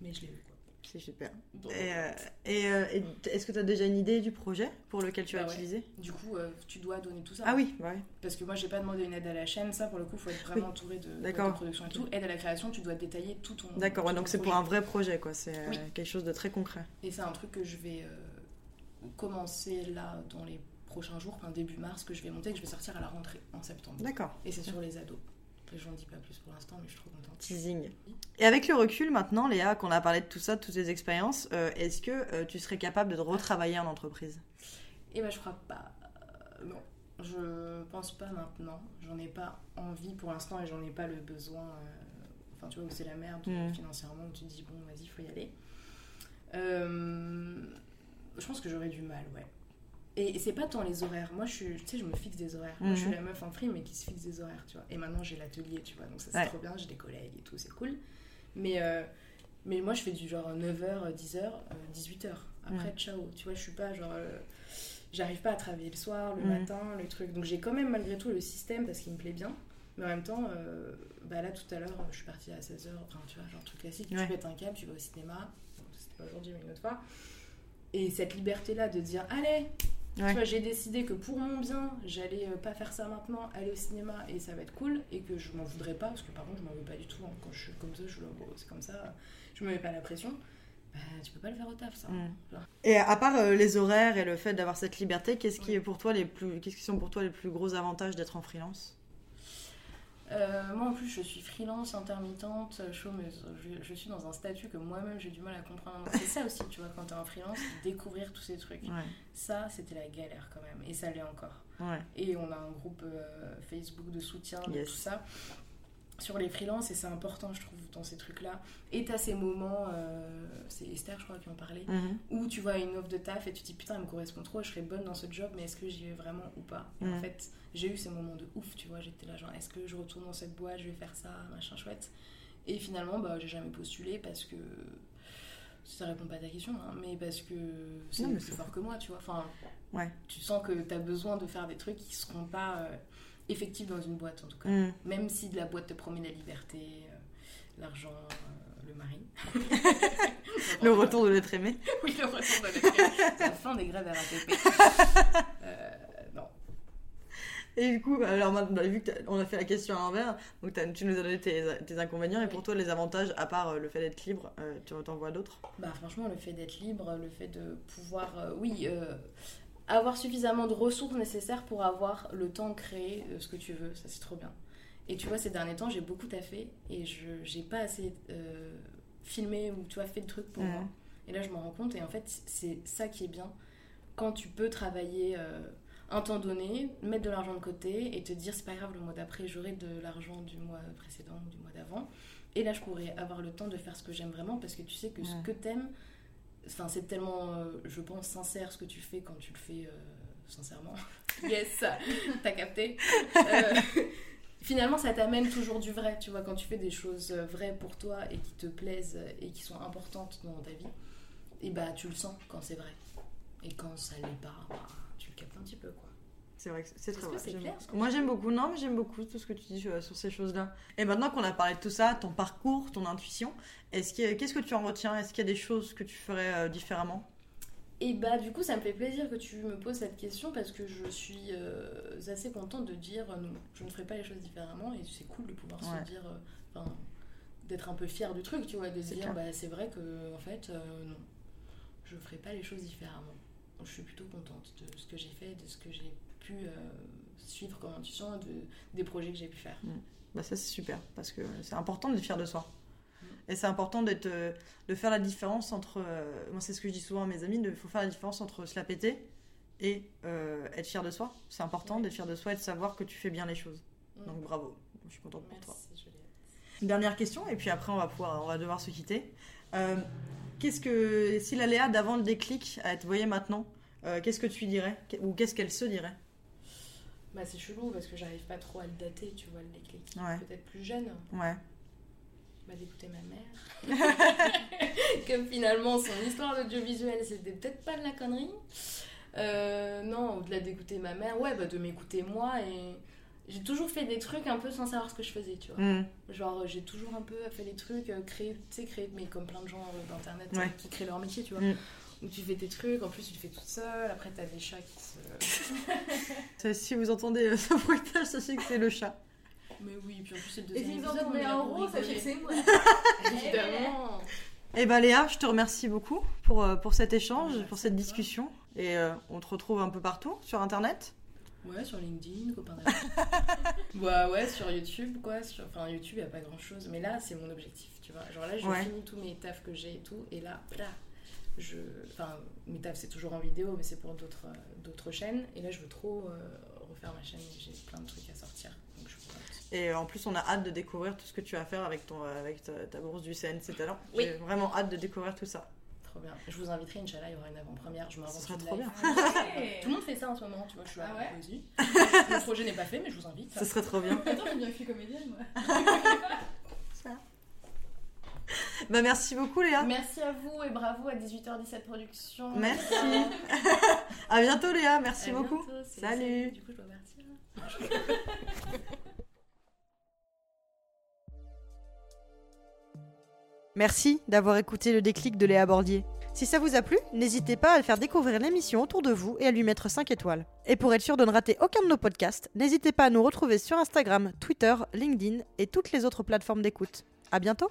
Mais je l'ai eu. quoi. C'est super. Et, euh, et, euh, et est-ce que tu as déjà une idée du projet pour lequel tu vas Bah ouais. utiliser Du coup, euh, tu dois donner tout ça. Ah oui, bah oui. Parce que moi, j'ai pas demandé une aide à la chaîne. Ça, pour le coup, faut être vraiment entouré de, production et tout. Aide à la création, tu dois détailler tout ton. D'accord, ouais, donc c'est pour un vrai projet, quoi. C'est Oui. quelque chose de très concret. Et c'est un truc que je vais commencer là dans les prochains jours, enfin début mars, que je vais monter, que je vais sortir à la rentrée en septembre. D'accord. Et c'est sur les ados. Après, j'en dis pas plus pour l'instant, mais je suis trop contente. Teasing. Et avec le recul maintenant, Léa, qu'on a parlé de tout ça, de toutes tes expériences, euh, est-ce que euh, tu serais capable de retravailler en entreprise? Et ben, je crois pas. euh, non. Je pense pas maintenant. J'en ai pas envie pour l'instant et j'en ai pas le besoin. euh, Enfin, tu vois, où c'est la merde Mm. financièrement, où tu te dis, bon, vas-y, faut y aller. Euh, je pense que j'aurais du mal, ouais. Et c'est pas tant les horaires. Moi, je tu sais, je me fixe des horaires. Moi, je suis Mhm. la meuf en free, mais qui se fixe des horaires, tu vois. Et maintenant, j'ai l'atelier, tu vois. Donc, ça, c'est Ouais. trop bien. J'ai des collègues et tout, c'est cool. Mais, euh, mais moi, je fais du genre 9h, 10h, 18h. Après, ciao. Tu vois, je suis pas genre. euh, J'arrive pas à travailler le soir, le Mhm. matin, le truc. Donc, j'ai quand même malgré tout le système parce qu'il me plaît bien. Mais en même temps, euh, bah là, tout à l'heure, je suis partie à 16h. Enfin, tu vois, genre truc classique. Ouais. Tu pètes un câble, tu vas au cinéma. Bon, C'était pas aujourd'hui, mais une autre fois. Et cette liberté-là de dire, allez, Ouais. tu vois, j'ai décidé que pour mon bien, j'allais euh, pas faire ça maintenant, aller au cinéma et ça va être cool et que je m'en voudrais pas parce que par contre, je m'en veux pas du tout. hein. Quand je suis comme ça, je suis là, c'est comme ça, je me mets pas la pression. Bah, tu peux pas le faire au taf, ça. Mm. Et à part euh, les horaires et le fait d'avoir cette liberté, qu'est-ce qui Ouais. est pour toi les plus, qu'est-ce qui sont pour toi les plus gros avantages d'être en freelance? Euh, moi en plus, je suis freelance, intermittente, chômeuse. Je, je suis dans un statut que moi-même j'ai du mal à comprendre. C'est ça aussi, tu vois, quand t'es en freelance, découvrir tous ces trucs. Ouais, Ça, c'était la galère quand même, et ça l'est encore. ouais. Et on a un groupe euh, Facebook de soutien, de Yes. tout ça, sur les freelances, et c'est important, je trouve, dans ces trucs-là. Et t'as ces moments, euh, c'est Esther, je crois, qui en parlait, Mhm. où tu vois une offre de taf et tu te dis putain, elle me correspond trop, je serais bonne dans ce job, mais est-ce que j'y vais vraiment ou pas? Et Mhm. en fait, j'ai eu ces moments de ouf, tu vois, j'étais là, genre, est-ce que je retourne dans cette boîte, je vais faire ça, machin chouette? Et finalement, bah, j'ai jamais postulé parce que. Ça répond pas à ta question, hein, mais parce que c'est plus fort que moi, tu vois. Enfin, Ouais. tu sens que tu as besoin de faire des trucs qui seront pas euh, effectifs dans une boîte, en tout cas. Mhm. Même si de la boîte te promet la liberté, euh, l'argent, euh, le mari. [laughs] Le retour de l'être aimé. [laughs] Oui, le retour de la [laughs] La fin des grèves RATP. Euh, non. Et du coup, alors maintenant, vu que t'as- on a fait la question à l'envers, donc tu nous as donné tes, tes inconvénients et pour toi les avantages, à part euh, le fait d'être libre, tu en vois d'autres? Bah, franchement, le fait d'être libre, le fait de pouvoir, oui, avoir suffisamment de ressources nécessaires pour avoir le temps de créer euh, ce que tu veux, ça c'est trop bien. Et tu vois, ces derniers temps, j'ai beaucoup taffé et je j'ai pas assez euh, filmé ou tu vois, fait de trucs pour moi. Et là, je m'en rends compte et en fait, c'est ça qui est bien quand tu peux travailler euh, un temps donné, mettre de l'argent de côté et te dire c'est pas grave, le mois d'après, j'aurai de l'argent du mois précédent ou du mois d'avant. Et là, je pourrais avoir le temps de faire ce que j'aime vraiment parce que tu sais que ce que t'aimes, enfin, c'est tellement, euh, je pense, sincère ce que tu fais quand tu le fais euh, sincèrement. [laughs] Yes, [laughs] t'as capté. Euh, [laughs] finalement, ça t'amène toujours du vrai, tu vois, quand tu fais des choses vraies pour toi et qui te plaisent et qui sont importantes dans ta vie, et bah tu le sens quand c'est vrai. Et quand ça l'est pas, bah, tu le captes un petit peu, quoi. C'est vrai que c'est très vrai. clair, Moi j'aime beaucoup, non mais j'aime beaucoup tout ce que tu dis euh, sur ces choses-là. Et maintenant qu'on a parlé de tout ça, ton parcours, ton intuition, est-ce que qu'est-ce que tu en retiens? Est-ce qu'il y a des choses que tu ferais euh, différemment? Et bah du coup ça me fait plaisir que tu me poses cette question parce que je suis euh, assez contente de dire euh, non, je ne ferai pas les choses différemment et c'est cool de pouvoir Ouais. se dire, d'être un peu fier du truc, tu vois, de se dire clair. bah c'est vrai que en fait non, je ferai pas les choses différemment. Je suis plutôt contente de ce que j'ai fait, de ce que j'ai pu euh, suivre comme intuition, de, des projets que j'ai pu faire. Bah ça c'est super parce que c'est important d'être fier de soi. Et c'est important d'être, euh, de faire la différence entre, euh, moi c'est ce que je dis souvent à mes amis, il faut faire la différence entre se la péter et euh, être fier de soi. C'est important Ouais. d'être fier de soi et de savoir que tu fais bien les choses. Mm. Donc bravo, je suis contente pour toi. Juliette. Une dernière question et puis après on va pouvoir, on va devoir se quitter. Euh, qu'est-ce que, si la Léa d'avant le déclic, elle te voyait maintenant, qu'est-ce que tu lui dirais? Ou qu'est-ce qu'elle se dirait? Bah c'est chelou parce que j'arrive pas trop à le dater, tu vois, le déclic. Ouais. Peut-être plus jeune. Ouais. bah, d'écouter ma mère. [laughs] que finalement, son histoire d'audiovisuel, c'était peut-être pas de la connerie. Euh, non, au-delà d'écouter ma mère, ouais, bah, de m'écouter moi. Et j'ai toujours fait des trucs un peu sans savoir ce que je faisais, tu vois. Mm. Genre, j'ai toujours un peu fait des trucs, euh, créer, tu sais, créer, mais comme plein de gens euh, d'internet Ouais. qui créent leur métier, tu vois. Mm. Où tu fais tes trucs, en plus tu le fais toute seule, après t'as des chats qui se. [laughs] Si vous entendez euh, ce bruitage, sachez que c'est le chat. Mais oui, puis en plus c'est le Et deuxième si vous entendez un rose, sachez que c'est moi. [laughs] Évidemment. Eh ben Léa, je te remercie beaucoup pour, euh, pour cet échange, pour cette discussion. Et euh, on te retrouve un peu partout sur Internet. Ouais, sur LinkedIn, copain d'amis. [laughs] ouais, ouais, sur YouTube, quoi. Sur... Enfin, YouTube, y a pas grand chose. Mais là, c'est mon objectif, tu vois. Genre là, je Ouais. finis tous mes tafs que j'ai et tout. Et là, là, je. Enfin, mes tafs, c'est toujours en vidéo, mais c'est pour d'autres euh, d'autres chaînes. Et là, je veux trop euh, refaire ma chaîne. et J'ai plein de trucs à sortir. Donc, je pourrais- Et euh, en plus, on a hâte de découvrir tout ce que tu vas faire avec, ton, avec ta, ta bourse du CNC Talent. Oui. J'ai vraiment hâte de découvrir tout ça. Trop bien. Je vous inviterai, Inch'Allah, il y aura une avant-première. Je m'invente Ce serait une trop live. bien. Tout le monde fait ça en ce moment, tu vois. Je suis là, Ah ouais vas-y. [laughs] Le projet n'est pas fait, mais je vous invite. Ce serait trop bien. Attends, j'ai bien écrit comédienne, moi. [laughs] [laughs] Bah, merci beaucoup, Léa. Merci à vous et bravo à 18h17 Productions. Merci. [laughs] à bientôt, Léa. Merci À beaucoup. bientôt, Salut. Du coup, je dois partir. [laughs] Merci d'avoir écouté le déclic de Léa Bordier. Si ça vous a plu, n'hésitez pas à faire découvrir l'émission autour de vous et à lui mettre 5 étoiles. Et pour être sûr de ne rater aucun de nos podcasts, n'hésitez pas à nous retrouver sur Instagram, Twitter, LinkedIn et toutes les autres plateformes d'écoute. À bientôt